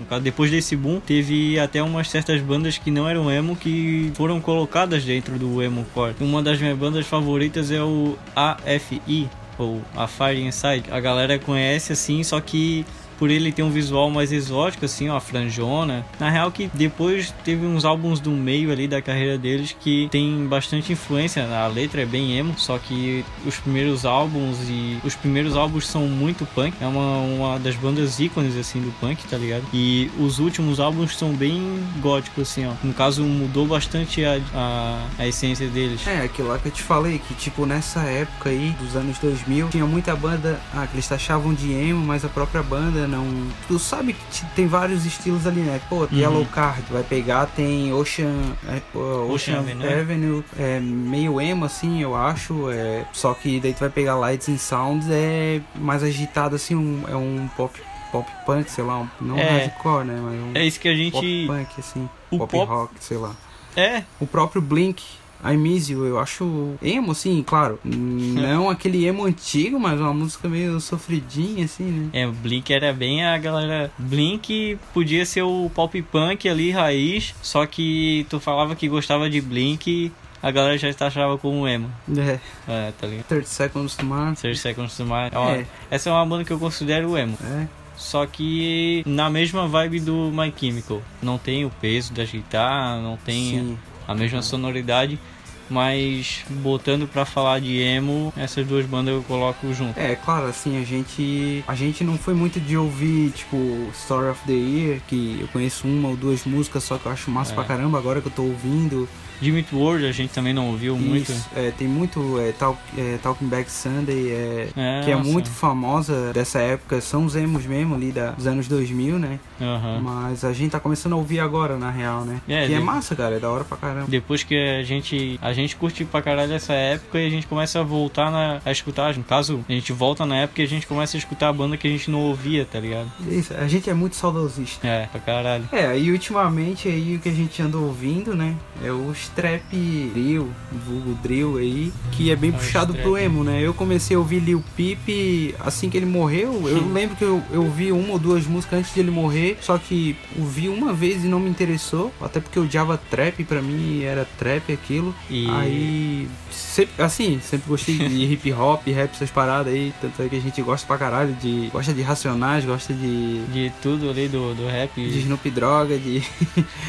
[SPEAKER 1] No caso, depois desse boom, teve até umas certas bandas que não eram emo que foram colocadas dentro do emo core. Uma das minhas bandas favoritas é o AFI, ou A Fire Inside. A galera conhece assim, só que por ele ter um visual mais exótico, assim, ó, a franjona. Na real que depois teve uns álbuns do meio ali da carreira deles que tem bastante influência. A letra é bem emo, só que os primeiros álbuns e os primeiros álbuns são muito punk. É uma, uma das bandas ícones, assim, do punk, tá ligado? E os últimos álbuns são bem góticos, assim, ó. No caso, mudou bastante a, a, a essência deles.
[SPEAKER 2] É, aquilo lá que eu te falei, que tipo, nessa época aí, dos anos 2000, tinha muita banda, ah, que eles taxavam de emo, mas a própria banda não. Tu sabe que tem vários estilos ali, né? Pô, uhum. Yellow Card, vai pegar, tem Ocean, é, Ocean, Ocean Avenue, Avenue é meio emo assim, eu acho. É, só que daí tu vai pegar Lights and Sounds, é mais agitado assim, um, é um pop pop punk, sei lá, não é, hardcore, né? Mas um
[SPEAKER 1] é isso que a gente.
[SPEAKER 2] Pop punk, assim. O pop, pop rock, sei lá.
[SPEAKER 1] É.
[SPEAKER 2] O próprio Blink I Miss You, eu acho emo, assim, claro. Não aquele emo antigo, mas uma música meio sofridinha, assim, né?
[SPEAKER 1] É, Blink era bem a galera. Blink podia ser o pop punk ali, raiz, só que tu falava que gostava de Blink a galera já achava como emo.
[SPEAKER 2] É.
[SPEAKER 1] É, tá ligado?
[SPEAKER 2] 30 Seconds to Mars.
[SPEAKER 1] 30 Seconds to Mars. É. Essa é uma banda que eu considero emo.
[SPEAKER 2] É.
[SPEAKER 1] Só que na mesma vibe do My Chemical. Não tem o peso da guitarra, não tem Sim a mesma sonoridade, mas botando para falar de emo, essas duas bandas eu coloco junto.
[SPEAKER 2] É, claro, assim, a gente a gente não foi muito de ouvir, tipo, Story of the Year, que eu conheço uma ou duas músicas, só que eu acho massa é. pra caramba agora que eu tô ouvindo.
[SPEAKER 1] Jimmy World a gente também não ouviu Isso, muito.
[SPEAKER 2] É, tem muito é, Talk, é, Talking Back Sunday, é, é que é nossa. muito famosa dessa época. São os emos mesmo ali da, dos anos 2000, né?
[SPEAKER 1] Uhum.
[SPEAKER 2] Mas a gente tá começando a ouvir agora, na real, né? É, que é de... é massa, cara. É da hora pra caramba.
[SPEAKER 1] Depois que a gente, a gente curte pra caralho essa época e a gente começa a voltar na, a escutar. No caso, a gente volta na época e a gente começa a escutar a banda que a gente não ouvia, tá ligado?
[SPEAKER 2] Isso, a gente é muito saudosista.
[SPEAKER 1] É, pra caralho.
[SPEAKER 2] É, e ultimamente aí o que a gente anda ouvindo, né? É os trap drill, vulgo drill aí, que é bem é puxado pro emo, né? Eu comecei a ouvir Lil Peep assim que ele morreu. Eu lembro que eu, eu ouvi uma ou duas músicas antes de ele morrer, só que ouvi uma vez e não me interessou, até porque eu odiava trap, pra mim era trap aquilo. E... Aí, sempre, assim, sempre gostei de hip hop, rap, essas paradas aí, tanto é que a gente gosta pra caralho de. Gosta de Racionais, gosta de.
[SPEAKER 1] De tudo ali do, do rap.
[SPEAKER 2] De Snoop Droga, de.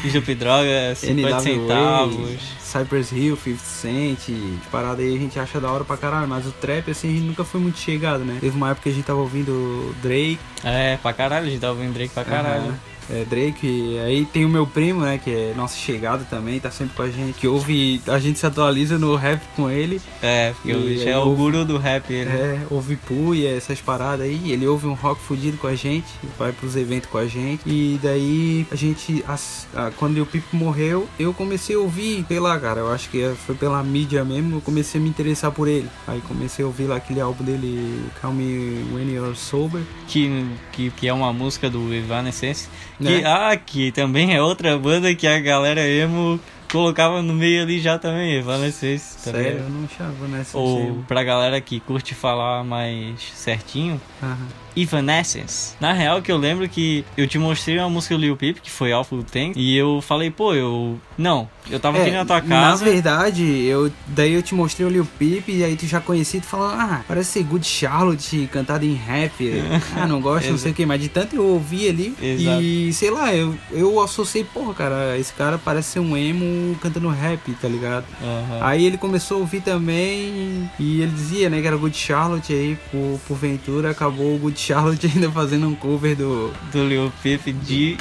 [SPEAKER 1] Snoop Droga, 50 centavos.
[SPEAKER 2] Cypress Hill, 50 Cent, parada aí a gente acha da hora pra caralho, mas o trap assim a gente nunca foi muito chegado, né? Teve uma época que a gente tava ouvindo Drake.
[SPEAKER 1] É, pra caralho, a gente tava ouvindo Drake pra caralho. Uhum.
[SPEAKER 2] É, Drake. E aí tem o meu primo, né, que é nosso chegado também, tá sempre com a gente, que ouve, a gente se atualiza no rap com ele.
[SPEAKER 1] É, porque o bicho é o guru do rap, ele.
[SPEAKER 2] É, ouve Puya, essas paradas aí, ele ouve um rock fudido com a gente, vai pros eventos com a gente, e daí a gente, a, quando o Pipo morreu, eu comecei a ouvir, sei lá, cara, eu acho que foi pela mídia mesmo, eu comecei a me interessar por ele. Aí comecei a ouvir lá aquele álbum dele, Call Me When You're Sober.
[SPEAKER 1] Que, que, que é uma música do Evanescence. Que, né? ah, que também é outra banda que a galera emo colocava no meio ali já também, Evanescence.
[SPEAKER 2] Tá Sério, eu não achava Evanescence.
[SPEAKER 1] Ou pra galera que curte falar mais certinho,
[SPEAKER 2] uhum.
[SPEAKER 1] Evanescence. Na real, que eu lembro que eu te mostrei uma música do Lil Peep, que foi Awful Thing, e eu falei, pô, eu. Não, eu tava é, aqui na tua casa.
[SPEAKER 2] Na verdade, eu daí eu te mostrei o Lil Peep, e aí tu já conhecia e tu falou, ah, parece ser Good Charlotte cantado em rap. ah, não gosto, não sei o que, mas de tanto eu ouvi ali. Exato. E sei lá, eu, eu associei, porra, cara, esse cara parece ser um emo cantando rap, tá ligado?
[SPEAKER 1] Uhum.
[SPEAKER 2] Aí ele começou a ouvir também, e ele dizia, né, que era Good Charlotte, aí por, por ventura acabou o Good Charlotte ainda fazendo um cover do.
[SPEAKER 1] Do Lil Peep de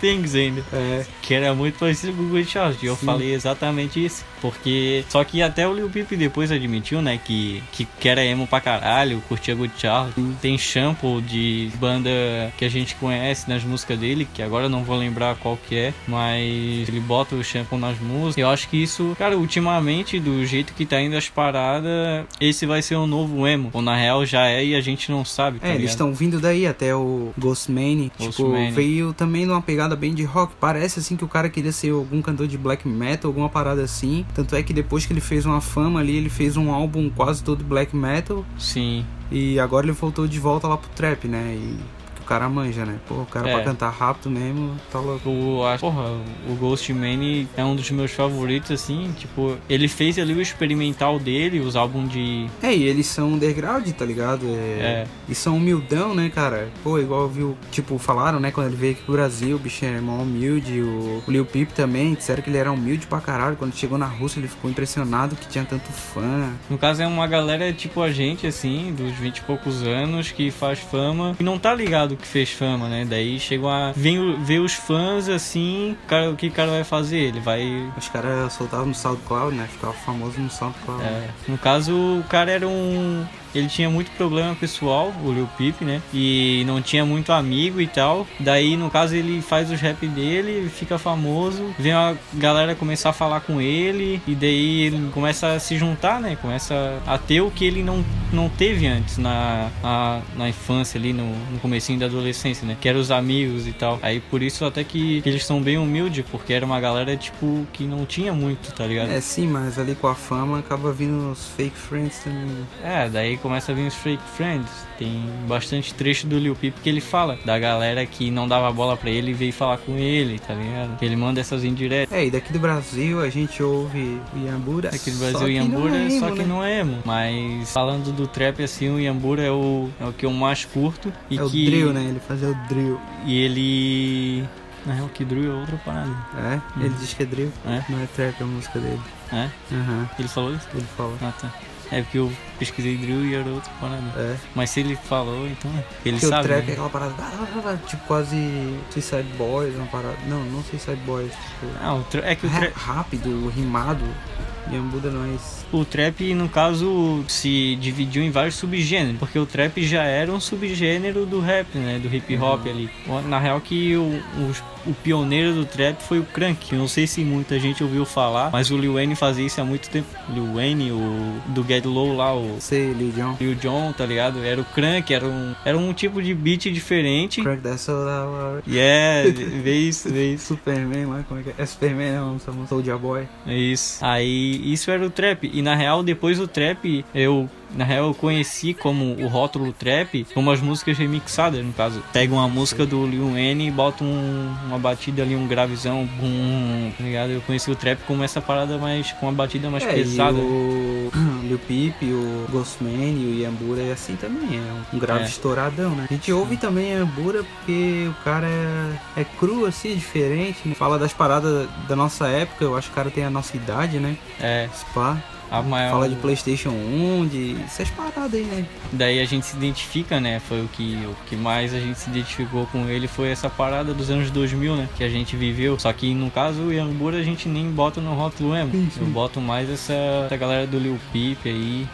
[SPEAKER 1] Things ainda.
[SPEAKER 2] É.
[SPEAKER 1] Que era muito parecido com o Good Charlotte. E eu falei exatamente isso. Porque. Só que até o Lil Peep depois admitiu, né? Que, que, que era emo pra caralho, curtia Good Charlotte. Tem shampoo de banda que a gente conhece nas músicas dele, que agora eu não vou lembrar qual que é. Mas ele bota o shampoo nas músicas. Eu acho que isso, cara, ultimamente, do jeito que tá indo as paradas, esse vai ser um novo emo. Ou na real já é e a gente não sabe.
[SPEAKER 2] Tá é, ligado? eles estão vindo daí até o Ghostman. Ghost tipo, veio também numa pegada bem de rock. Parece assim que o cara queria ser algum cantor de black metal, alguma parada assim. Tanto é que depois que ele fez uma fama ali, ele fez um álbum quase todo black metal.
[SPEAKER 1] Sim.
[SPEAKER 2] E agora ele voltou de volta lá pro trap, né? E cara manja, né? Pô, o cara é. pra cantar rápido mesmo, tá louco.
[SPEAKER 1] O, a, porra, o Ghost Man é um dos meus favoritos, assim. Tipo, ele fez ali o experimental dele, os álbuns de.
[SPEAKER 2] É, e eles são underground, tá ligado? É, é. E são humildão, né, cara? Pô, igual viu, tipo, falaram, né, quando ele veio aqui pro Brasil, o bicho é mó humilde. O, o Lil Peep também, disseram que ele era humilde pra caralho. Quando chegou na Rússia, ele ficou impressionado que tinha tanto fã.
[SPEAKER 1] No caso, é uma galera tipo a gente, assim, dos 20 e poucos anos, que faz fama e não tá ligado que fez fama, né? Daí chegam a vem ver os fãs assim, cara, o que o cara vai fazer? Ele vai
[SPEAKER 2] os caras soltavam no SoundCloud, né? Ficava famoso no SoundCloud.
[SPEAKER 1] É, no caso, o cara era um ele tinha muito problema pessoal, o Lil Peep, né? E não tinha muito amigo e tal. Daí, no caso, ele faz os rap dele, fica famoso, vem a galera começar a falar com ele, e daí ele começa a se juntar, né? Começa a ter o que ele não, não teve antes na, a, na infância ali, no, no comecinho da adolescência, né? Que eram os amigos e tal. Aí por isso até que, eles são bem humildes, porque era uma galera, tipo, que não tinha muito, tá ligado?
[SPEAKER 2] É, sim, mas ali com a fama acaba vindo os fake friends também.
[SPEAKER 1] É, daí começa a vir os fake friends. Tem bastante trecho do Lil Peep que ele fala da galera que não dava bola para ele e veio falar com ele, tá ligado? Que ele manda essas indiretas.
[SPEAKER 2] É, e daqui do Brasil a gente ouve o Yambura.
[SPEAKER 1] Aqui do Brasil o Yambura, é emo, só que né? não é emo. Mas falando do trap assim, o Yambura é o, é o que eu mais curto. E
[SPEAKER 2] é
[SPEAKER 1] que...
[SPEAKER 2] o drill, né? Ele fazia o drill.
[SPEAKER 1] E ele na real, que drill é outra parada.
[SPEAKER 2] É? Hum. Ele diz que é drill.
[SPEAKER 1] É?
[SPEAKER 2] Não é trap a música dele.
[SPEAKER 1] É?
[SPEAKER 2] Uhum.
[SPEAKER 1] Ele falou isso?
[SPEAKER 2] Ele falou.
[SPEAKER 1] Ah, tá. É porque eu pesquisei drill e era outra parada.
[SPEAKER 2] É.
[SPEAKER 1] Mas se ele falou, então é. ele
[SPEAKER 2] porque
[SPEAKER 1] sabe.
[SPEAKER 2] o trap
[SPEAKER 1] né?
[SPEAKER 2] é aquela parada, tipo quase Suicide Boys, uma parada. Não, não Suicide Boys. Tipo,
[SPEAKER 1] ah, é que o trap.
[SPEAKER 2] Rápido, rimado. Yambuda não é isso.
[SPEAKER 1] O trap, no caso, se dividiu em vários subgêneros, porque o trap já era um subgênero do rap, né? Do hip hop uhum. ali. Na real que o, o, o, pioneiro do trap foi o Crank. Eu não sei se muita gente ouviu falar, mas o Lil Wayne fazia isso há muito tempo. Lil Wayne, o do Get Low lá, o.
[SPEAKER 2] Sei, Lil Jon.
[SPEAKER 1] Lil Jon, tá ligado? Era o Crank, era um, era um tipo de beat diferente.
[SPEAKER 2] Crank that's so loud.
[SPEAKER 1] Yeah, vê isso, vê isso.
[SPEAKER 2] Superman lá, como é que é? É Superman, não, Soulja Boy.
[SPEAKER 1] É isso. Aí, isso era o trap. E na real, depois do trap, eu na real eu conheci como o rótulo trap como as músicas remixadas, no caso. Pega uma música do Lil N e bota um, uma batida ali, um gravizão, bum, tá ligado? Eu conheci o trap como essa parada mais, com uma batida mais
[SPEAKER 2] é,
[SPEAKER 1] pesada. E
[SPEAKER 2] o Lil Peep, o Ghostman e o Yambura é assim também, é um grave é. estouradão, né? A gente ouve também Yambura porque o cara é, é cru assim, diferente, né? Fala das paradas da nossa época, eu acho que o cara tem a nossa idade, né?
[SPEAKER 1] É.
[SPEAKER 2] Spa. A maior... Fala de Playstation 1, de essas paradas aí, né?
[SPEAKER 1] Daí a gente se identifica, né? Foi o que, o que mais a gente se identificou com ele foi essa parada dos anos 2000, né? Que a gente viveu. Só que no caso o Yangura a gente nem bota no rótulo emo. Sim, sim. Eu boto mais essa, essa galera do Lil Peep aí.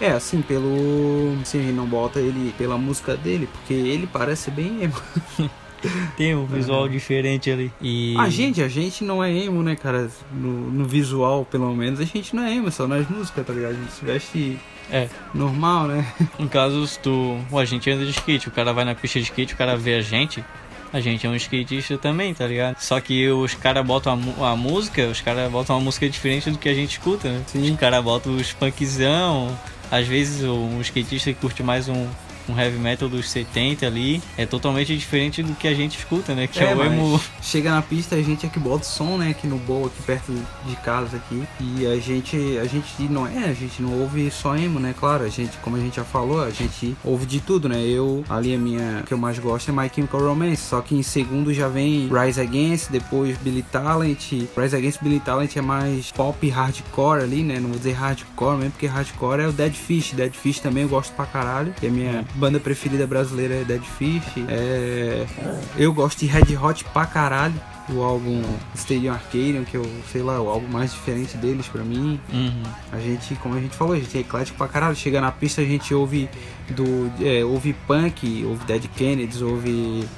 [SPEAKER 2] É, assim, pelo. Se a gente não bota ele pela música dele, porque ele parece bem emo.
[SPEAKER 1] Tem um visual é. diferente ali. E...
[SPEAKER 2] A gente, a gente não é emo, né, cara? No, no, visual, pelo menos, a gente não é emo, só nas músicas, tá ligado? A gente se veste é. normal, né?
[SPEAKER 1] Em casos do. a gente anda de skate, o cara vai na pista de skate, o cara vê a gente. A gente é um skatista também, tá ligado? Só que os caras botam a, a, música, os caras botam uma música diferente do que a gente escuta, né? Sim. Os caras botam os punkzão. Às vezes um skatista que curte mais um, um heavy metal dos 70 ali é totalmente diferente do que a gente escuta, né? Que é, é o emo.
[SPEAKER 2] Chega na pista, a gente é que bota o som, né? Aqui no bowl, aqui perto de casa aqui. E a gente, a gente não é, a gente não ouve só emo, né? Claro, a gente, como a gente já falou, a gente ouve de tudo, né? Eu, ali a minha que eu mais gosto é My Chemical Romance, só que em segundo já vem Rise Against, depois Billy Talent. Rise Against Billy Talent é mais pop hardcore ali, né? Não vou dizer hardcore mesmo, porque hardcore é o Dead Fish. Dead Fish também eu gosto pra caralho, que é minha banda preferida brasileira é Dead Fish. É... Eu gosto de Red Hot pra caralho. O álbum Stadium Arcadium, que eu sei lá, o álbum mais diferente deles pra mim.
[SPEAKER 1] Uhum.
[SPEAKER 2] A gente, como a gente falou, a gente é eclético pra caralho. Chega na pista, a gente ouve do. É, ouve punk, ouve Dead Kennedys, ouve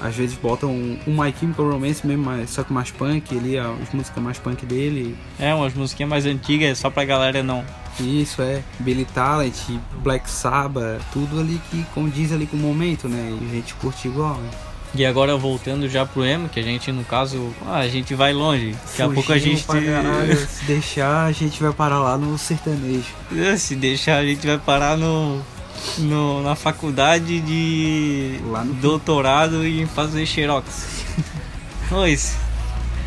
[SPEAKER 2] às vezes botam um, um My Chemical Romance mesmo, mas, só que mais punk, ali, as músicas mais punk dele.
[SPEAKER 1] É, umas musiquinhas mais antigas, só pra galera não
[SPEAKER 2] isso é, Billy Talent, Black Sabbath, tudo ali que condiz ali com o momento, né? E a gente curte igual, né?
[SPEAKER 1] E agora voltando já pro emo, que a gente, no caso, ah, a gente vai longe. Daqui a pouco a gente.
[SPEAKER 2] Caralho, se deixar, a gente vai parar lá no sertanejo.
[SPEAKER 1] Se deixar, a gente vai parar no. No na faculdade de doutorado e fazer xerox. Pois.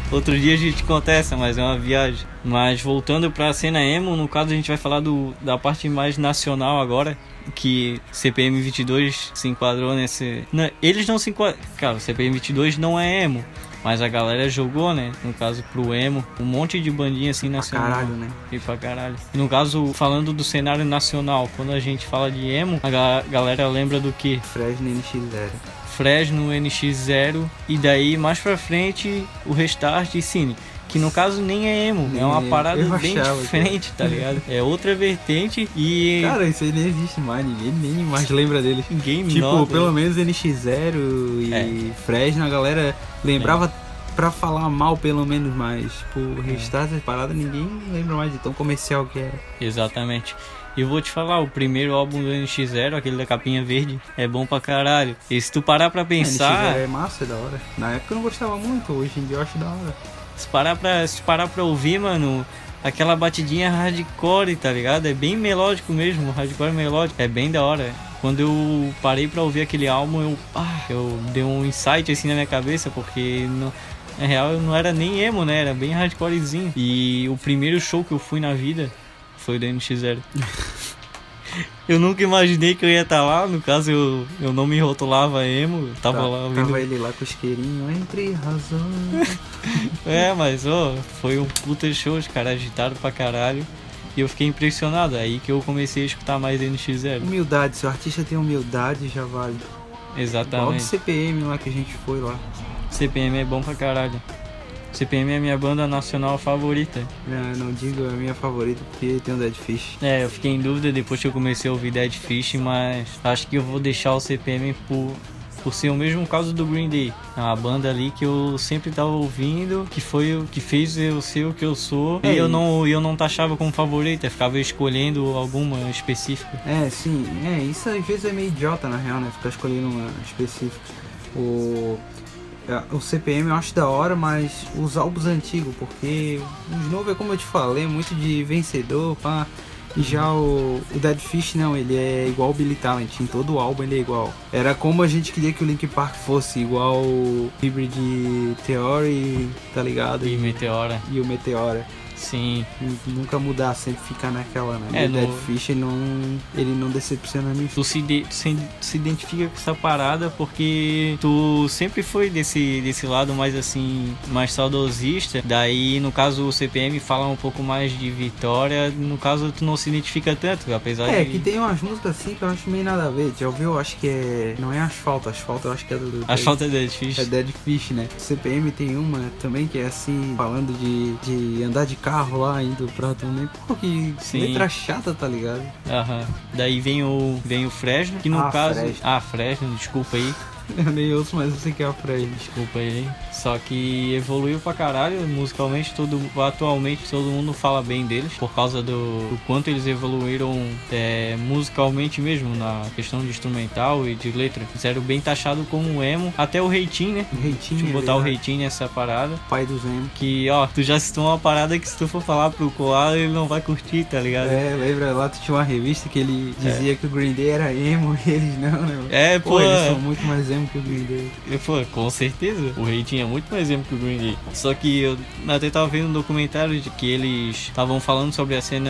[SPEAKER 1] Outro dia a gente conta essa, mas é uma viagem. Mas voltando pra cena emo, no caso a gente vai falar do, da parte mais nacional agora, que CPM 22 se enquadrou nesse. Não, eles não se enquadram. Cara, o CPM 22 não é emo. Mas a galera jogou, né? No caso, pro emo, um monte de bandinha assim nacional.
[SPEAKER 2] Pra caralho, né?
[SPEAKER 1] E pra caralho. E no caso, falando do cenário nacional, quando a gente fala de emo, a galera lembra do que?
[SPEAKER 2] Fresno NX0.
[SPEAKER 1] Fresno NX0 e daí mais pra frente o Restart e Cine. Que no caso nem é emo, nem é uma parada bem diferente, tá ligado? É outra vertente e.
[SPEAKER 2] Cara, isso aí nem existe mais, ninguém nem mais lembra dele.
[SPEAKER 1] Game
[SPEAKER 2] Tipo,
[SPEAKER 1] nota.
[SPEAKER 2] pelo menos NX0 e é. Fresno, a galera lembrava. É pra falar mal, pelo menos, mas, tipo, Restart, essa parada, ninguém lembra mais de tão comercial que era.
[SPEAKER 1] Exatamente. E eu vou te falar, o primeiro álbum do NX0, aquele da capinha verde, é bom pra caralho. E se tu parar pra pensar.
[SPEAKER 2] NX0 é massa, é da hora. Na época eu não gostava muito, hoje em dia eu acho da hora.
[SPEAKER 1] Se parar pra, se parar pra ouvir, mano, aquela batidinha hardcore, tá ligado? É bem melódico mesmo, hardcore melódico. É bem da hora. Quando eu parei pra ouvir aquele álbum, eu, ah, eu dei um insight assim na minha cabeça, porque não, na real eu não era nem emo, né? Era bem hardcorezinho. E o primeiro show que eu fui na vida foi o da NX0. Eu nunca imaginei que eu ia estar tá lá, no caso eu, eu não me rotulava emo, tava tá, lá
[SPEAKER 2] ouvindo... Tava ele lá com o isqueirinho, entre razões.
[SPEAKER 1] é, mas ó, foi um puta show, os caras agitaram pra caralho. E eu fiquei impressionado, aí que eu comecei a escutar mais NX0.
[SPEAKER 2] Humildade, se o artista tem humildade, já vale.
[SPEAKER 1] Exatamente. Igual
[SPEAKER 2] do CPM lá que a gente foi lá.
[SPEAKER 1] CPM é bom pra caralho. CPM é a minha banda nacional favorita.
[SPEAKER 2] Não, não digo a minha favorita porque tem o Dead Fish.
[SPEAKER 1] É, eu fiquei em dúvida depois que eu comecei a ouvir Dead Fish, mas acho que eu vou deixar o CPM por, por ser o mesmo caso do Green Day. É uma banda ali que eu sempre tava ouvindo, que foi o que fez eu ser o que eu sou. É, e eu não, eu não taxava como favorita, eu ficava escolhendo alguma específica.
[SPEAKER 2] É, sim. É, isso às vezes é meio idiota na real, né? Ficar escolhendo uma específica. O é, o CPM eu acho da hora, mas os álbuns antigos, porque os novos é como eu te falei, é muito de vencedor, pá. E já o, o Dead Fish não, ele é igual o Billy Talent, em todo o álbum ele é igual. Era como a gente queria que o Link Park fosse, igual o Hybrid Theory, tá ligado?
[SPEAKER 1] E Meteora.
[SPEAKER 2] E o Meteora.
[SPEAKER 1] Sim.
[SPEAKER 2] Nunca mudar, sempre ficar naquela, né? É, e no... Dead Fish ele não, ele não decepciona nisso.
[SPEAKER 1] Tu se, de, se, se identifica com essa parada porque tu sempre foi desse, desse lado mais assim, mais saudosista. Daí, no caso, o CPM fala um pouco mais de Vitória. No caso, tu não se identifica tanto, apesar
[SPEAKER 2] é,
[SPEAKER 1] de...
[SPEAKER 2] que tem umas músicas assim que eu acho meio nada a ver. Já ouviu? Acho que é... Não é Asfalto. Asfalto eu acho que é do... do
[SPEAKER 1] Asfalto é Dead Fish.
[SPEAKER 2] É Dead Fish, né? O CPM tem uma também que é assim, falando de, de andar de carro lá, indo pra também. Pô, que Sim. letra chata, tá ligado?
[SPEAKER 1] Aham. Daí vem o, vem o Fresno, que no ah, caso... Fresno. Ah, Fresno, desculpa aí.
[SPEAKER 2] Eu nem ouço, mas eu sei que é a Fresno.
[SPEAKER 1] Desculpa aí. Só que evoluiu pra caralho musicalmente, todo, atualmente todo mundo fala bem deles por causa do, do quanto eles evoluíram é, musicalmente mesmo, na questão de instrumental e de letra. Fizeram bem taxado como emo, até o Reitinho, né?
[SPEAKER 2] Reitinho.
[SPEAKER 1] Deixa eu botar é o Reitinho nessa parada.
[SPEAKER 2] Pai dos emo.
[SPEAKER 1] Que, ó, tu já citou uma parada que se tu for falar pro Koala, ele não vai curtir, tá ligado?
[SPEAKER 2] É, lembra lá, tu tinha uma revista que ele dizia é. que o Green Day era emo e eles não, né?
[SPEAKER 1] É, pô. pô
[SPEAKER 2] eles são muito mais emo que o Green Day.
[SPEAKER 1] Pô, com certeza. O Reitinho é muito mais exemplo que o Green Day. Só que eu até tava vendo um documentário de que eles estavam falando sobre a cena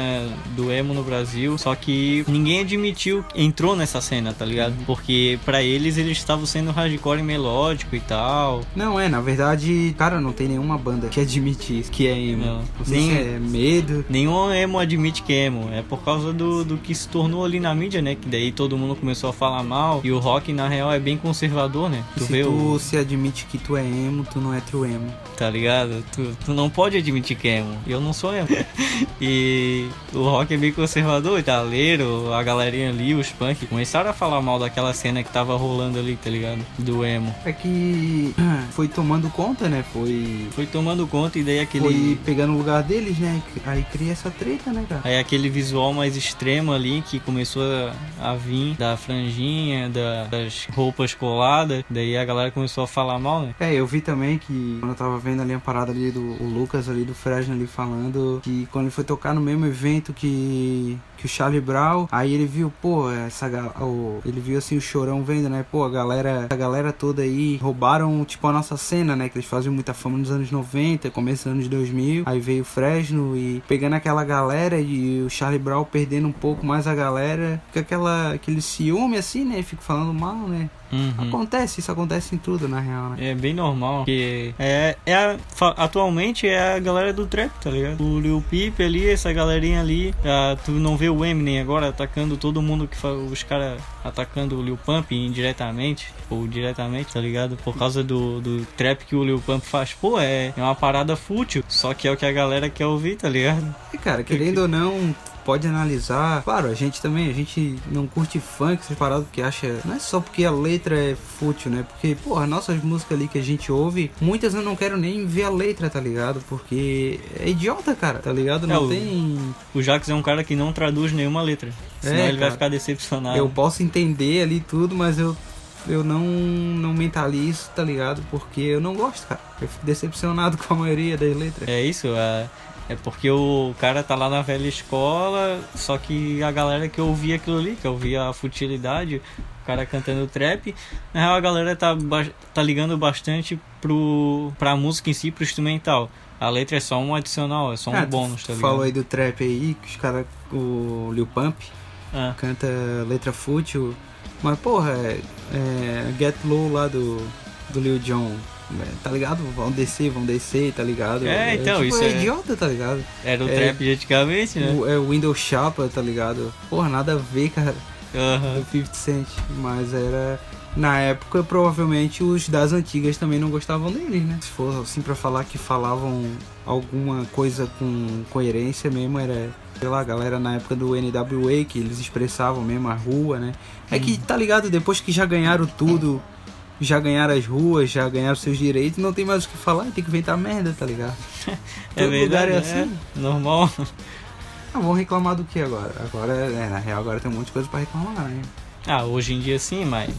[SPEAKER 1] do emo no Brasil, só que ninguém admitiu entrou nessa cena, tá ligado? Uhum. Porque para eles eles estavam sendo hardcore melódico e tal.
[SPEAKER 2] Não é, na verdade, cara, não tem nenhuma banda que admite isso, que é emo. Não, não Nem, se é medo.
[SPEAKER 1] Nenhum emo admite que é emo. É por causa do, do que se tornou ali na mídia, né? Que daí todo mundo começou a falar mal. E o rock, na real, é bem conservador, né?
[SPEAKER 2] Tu se tu o... se admite que tu é emo, tu não é true emo.
[SPEAKER 1] Tá ligado? Tu, tu não pode admitir que é emo. Eu não sou emo. e o rock é bem conservador, italeiro, a galerinha ali, os punk, começaram a falar mal daquela cena que tava rolando ali, tá ligado? Do emo.
[SPEAKER 2] É que foi tomando conta, né? Foi.
[SPEAKER 1] Foi tomando conta e daí aquele.
[SPEAKER 2] Foi pegando o lugar deles, né? Aí cria essa treta, né, cara?
[SPEAKER 1] Aí aquele visual mais extremo ali que começou a, a vir da franjinha, da, das roupas coladas. Daí a galera começou a falar mal, né?
[SPEAKER 2] É, eu vi também que quando eu tava vendo ali a parada ali do Lucas ali do Fresno ali falando que quando ele foi tocar no mesmo evento que que o Charlie Brown, aí ele viu, pô, essa o, ele viu assim o chorão vendo, né? Pô, a galera, a galera toda aí roubaram tipo a nossa cena, né? Que eles faziam muita fama nos anos 90, começo dos anos 2000. Aí veio o Fresno e pegando aquela galera e o Charlie Brown perdendo um pouco mais a galera, fica aquela aquele ciúme assim, né? Fico falando mal, né? Uhum. Acontece, isso acontece em tudo, na real, né?
[SPEAKER 1] É bem normal. Porque é, é a, atualmente é a galera do trap, tá ligado? O Lil Peep ali, essa galerinha ali. A, tu não vê o Eminem agora atacando todo mundo que os caras atacando o Lil Pump indiretamente ou diretamente, tá ligado? Por causa do, do trap que o Lil Pump faz. Pô, é, é uma parada fútil, só que é o que a galera quer ouvir, tá ligado?
[SPEAKER 2] E cara, querendo ou não, pode analisar. Claro, a gente também, a gente não curte funk separado porque acha. Não é só porque a letra é fútil, né? Porque, porra, nossas músicas ali que a gente ouve, muitas eu não quero nem ver a letra, tá ligado? Porque é idiota, cara, tá ligado? Não é, tem.
[SPEAKER 1] O, o Jax é um cara que não traduz nenhuma letra. Senão é, ele cara, vai ficar decepcionado.
[SPEAKER 2] Eu posso entender ali tudo, mas eu eu não, não mentalizo, tá ligado? Porque eu não gosto, cara. Eu fico decepcionado com a maioria das letras.
[SPEAKER 1] É isso, é, é porque o cara tá lá na velha escola, só que a galera que ouvia aquilo ali, que ouvia a futilidade, o cara cantando trap, na real a galera tá, tá ligando bastante pro, pra música em si, pro instrumental. A letra é só um adicional, é só um ah, bônus, tá ligado?
[SPEAKER 2] Falou aí do trap aí, que os caras, o Lil Pump, ah. canta letra fútil. Mas porra, é, é Get Low lá do, do Lil Jon tá ligado? Vão descer, vão descer, tá ligado?
[SPEAKER 1] É, então,
[SPEAKER 2] é,
[SPEAKER 1] tipo, isso é,
[SPEAKER 2] é idiota, tá ligado?
[SPEAKER 1] Era o é, trap de antigamente, né?
[SPEAKER 2] O, é o Windows Chapa, tá ligado? Porra, nada a ver, cara. Uhum. 50 Cent. Mas era. Na época, provavelmente os das antigas também não gostavam deles, né? Se for assim pra falar que falavam alguma coisa com coerência mesmo, era sei lá, a galera na época do NWA, que eles expressavam mesmo a rua, né? É que, tá ligado, depois que já ganharam tudo, já ganharam as ruas, já ganharam seus direitos, não tem mais o que falar, tem que inventar merda, tá ligado?
[SPEAKER 1] é Todo verdade, é assim. É normal.
[SPEAKER 2] Ah, vamos reclamar do que agora? Agora, é, na real, agora tem um monte de coisa pra reclamar, né?
[SPEAKER 1] Ah, hoje em dia sim, mas.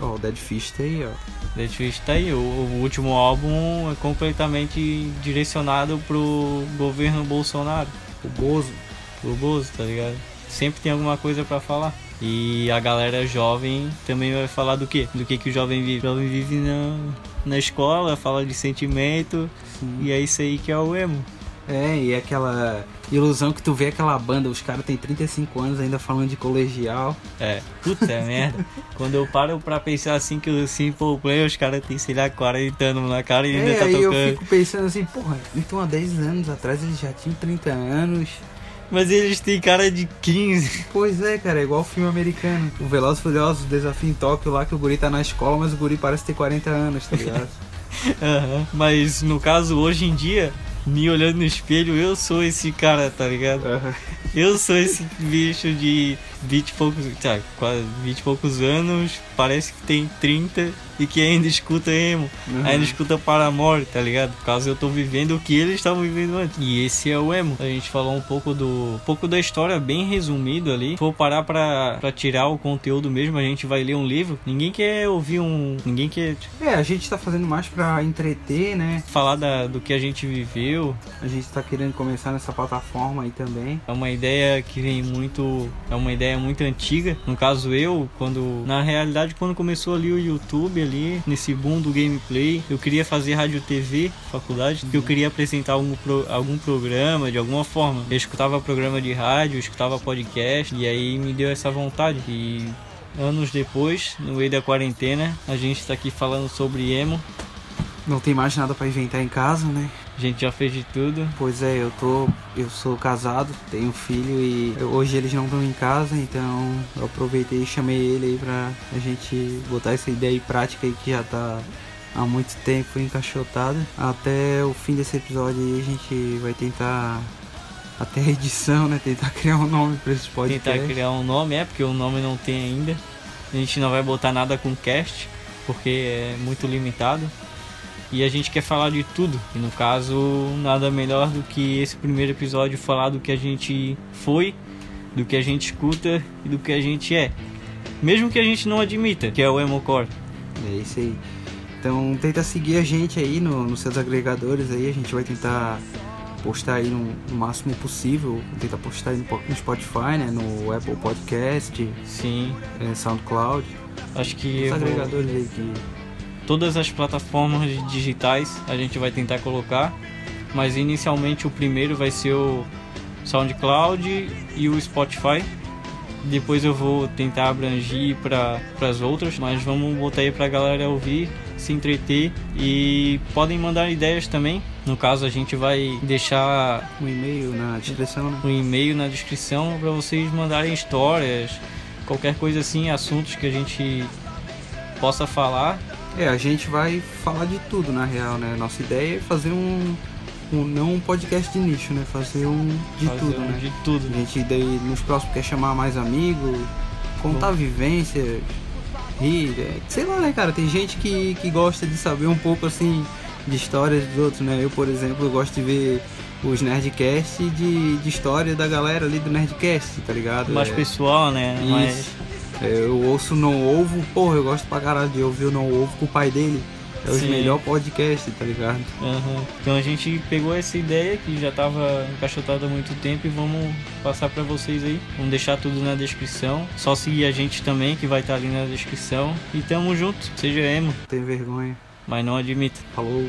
[SPEAKER 2] Ó, o Dead Fish tá aí, ó.
[SPEAKER 1] Dead Fish tá aí. O, o, último álbum é completamente direcionado pro governo Bolsonaro.
[SPEAKER 2] O Bozo.
[SPEAKER 1] O Bozo, tá ligado? Sempre tem alguma coisa para falar. E a galera jovem também vai falar do quê? Do que, que o jovem vive. O jovem vive na, na escola, fala de sentimento, Sim. e é isso aí que é o emo.
[SPEAKER 2] É, e aquela ilusão que tu vê aquela banda, os caras têm 35 anos ainda falando de colegial.
[SPEAKER 1] É, puta merda. Quando eu paro pra pensar assim que o Simple Play, os caras têm, sei lá, 40 anos na cara e ainda
[SPEAKER 2] é,
[SPEAKER 1] tá
[SPEAKER 2] aí
[SPEAKER 1] tocando.
[SPEAKER 2] eu fico pensando assim, porra, então há 10 anos atrás eles já tinham 30 anos.
[SPEAKER 1] Mas eles têm cara de 15.
[SPEAKER 2] Pois é, cara, é igual o filme americano. O Velozes Furiosos, o Desafio em Tóquio lá, que o guri tá na escola, mas o guri parece ter 40 anos, tá ligado?
[SPEAKER 1] Uhum. Mas no caso, hoje em dia, me olhando no espelho, eu sou esse cara, tá ligado?
[SPEAKER 2] Uhum.
[SPEAKER 1] Eu sou esse bicho de 20 e poucos, tá, quase 20 e poucos anos, parece que tem 30 e que ainda escuta emo,
[SPEAKER 2] Uhum.
[SPEAKER 1] ainda escuta Paramore, tá ligado? Por causa eu tô vivendo o que eles estavam vivendo antes. E esse é o emo. A gente falou um pouco do um pouco da história bem resumido ali. Se for parar pra, pra tirar o conteúdo mesmo, a gente vai ler um livro. Ninguém quer ouvir um, ninguém quer
[SPEAKER 2] É, a gente tá fazendo mais pra entreter, né?
[SPEAKER 1] falar da, do que a gente viveu.
[SPEAKER 2] A gente tá querendo começar nessa plataforma aí também.
[SPEAKER 1] É uma ideia que vem muito. É uma ideia muito antiga. No caso, eu, quando. Na realidade, quando começou ali o YouTube, ali, nesse boom do gameplay, eu queria fazer rádio TV, faculdade, que eu queria apresentar algum, pro- algum programa de alguma forma. Eu escutava programa de rádio, escutava podcast, e aí me deu essa vontade. E anos depois, no meio da quarentena, a gente tá aqui falando sobre emo.
[SPEAKER 2] Não tem mais nada pra inventar em casa, né?
[SPEAKER 1] A gente já fez de tudo.
[SPEAKER 2] Pois é, eu tô. Eu sou casado, tenho um filho e hoje eles não estão em casa, então eu aproveitei e chamei ele aí pra a gente botar essa ideia em prática aí que já tá há muito tempo encaixotada. Até o fim desse episódio aí a gente vai tentar. Até a edição, né? Tentar criar um nome pra esse podcast.
[SPEAKER 1] tentar criar um nome, é porque o nome não tem ainda. A gente não vai botar nada com cast, porque é muito limitado. E a gente quer falar de tudo. E no caso, nada melhor do que esse primeiro episódio falar do que a gente foi, do que a gente escuta e do que a gente é. Mesmo que a gente não admita, que é o Emocore.
[SPEAKER 2] É isso aí. Então tenta seguir a gente aí no- nos seus agregadores aí, a gente vai tentar postar aí no, no máximo possível, tentar postar aí no, no Spotify, né, no Apple Podcast,
[SPEAKER 1] Sim,
[SPEAKER 2] eh, SoundCloud,
[SPEAKER 1] acho que
[SPEAKER 2] os
[SPEAKER 1] eu vou-
[SPEAKER 2] agregadores aí que
[SPEAKER 1] todas as plataformas digitais a gente vai tentar colocar, mas inicialmente o primeiro vai ser o SoundCloud e o Spotify. Depois eu vou tentar abrangir para as outras, mas vamos botar aí para a galera ouvir, se entreter e podem mandar ideias também. No caso, a gente vai deixar
[SPEAKER 2] um e-mail na descrição, né?
[SPEAKER 1] um e-mail na descrição para vocês mandarem histórias, qualquer coisa assim, assuntos que a gente possa falar
[SPEAKER 2] É, a gente vai falar de tudo na real, né? Nossa ideia é fazer um, um não um podcast de nicho, né? Fazer um de
[SPEAKER 1] fazer
[SPEAKER 2] tudo,
[SPEAKER 1] um
[SPEAKER 2] né?
[SPEAKER 1] de tudo.
[SPEAKER 2] A gente daí nos próximos quer chamar mais amigos, contar vivências, rir, é, sei lá, né, cara? Tem gente que, que gosta de saber um pouco assim de histórias dos outros, né? Eu, por exemplo, gosto de ver os Nerdcast de, de história da galera ali do Nerdcast, tá ligado?
[SPEAKER 1] mais
[SPEAKER 2] É,
[SPEAKER 1] pessoal, né?
[SPEAKER 2] Isso. Eu ouço o Não Ovo, porra, eu gosto pra caralho de ouvir o Não Ovo com o pai dele. É os
[SPEAKER 1] Sim.
[SPEAKER 2] melhores podcasts, tá ligado?
[SPEAKER 1] Aham. Então a gente pegou essa ideia que já estava encaixotada há muito tempo e vamos passar para vocês aí. Vamos deixar tudo na descrição. Só seguir a gente também, que vai estar ali na descrição. E tamo junto. Seja emo,
[SPEAKER 2] tem vergonha.
[SPEAKER 1] mas não admita.
[SPEAKER 2] Falou.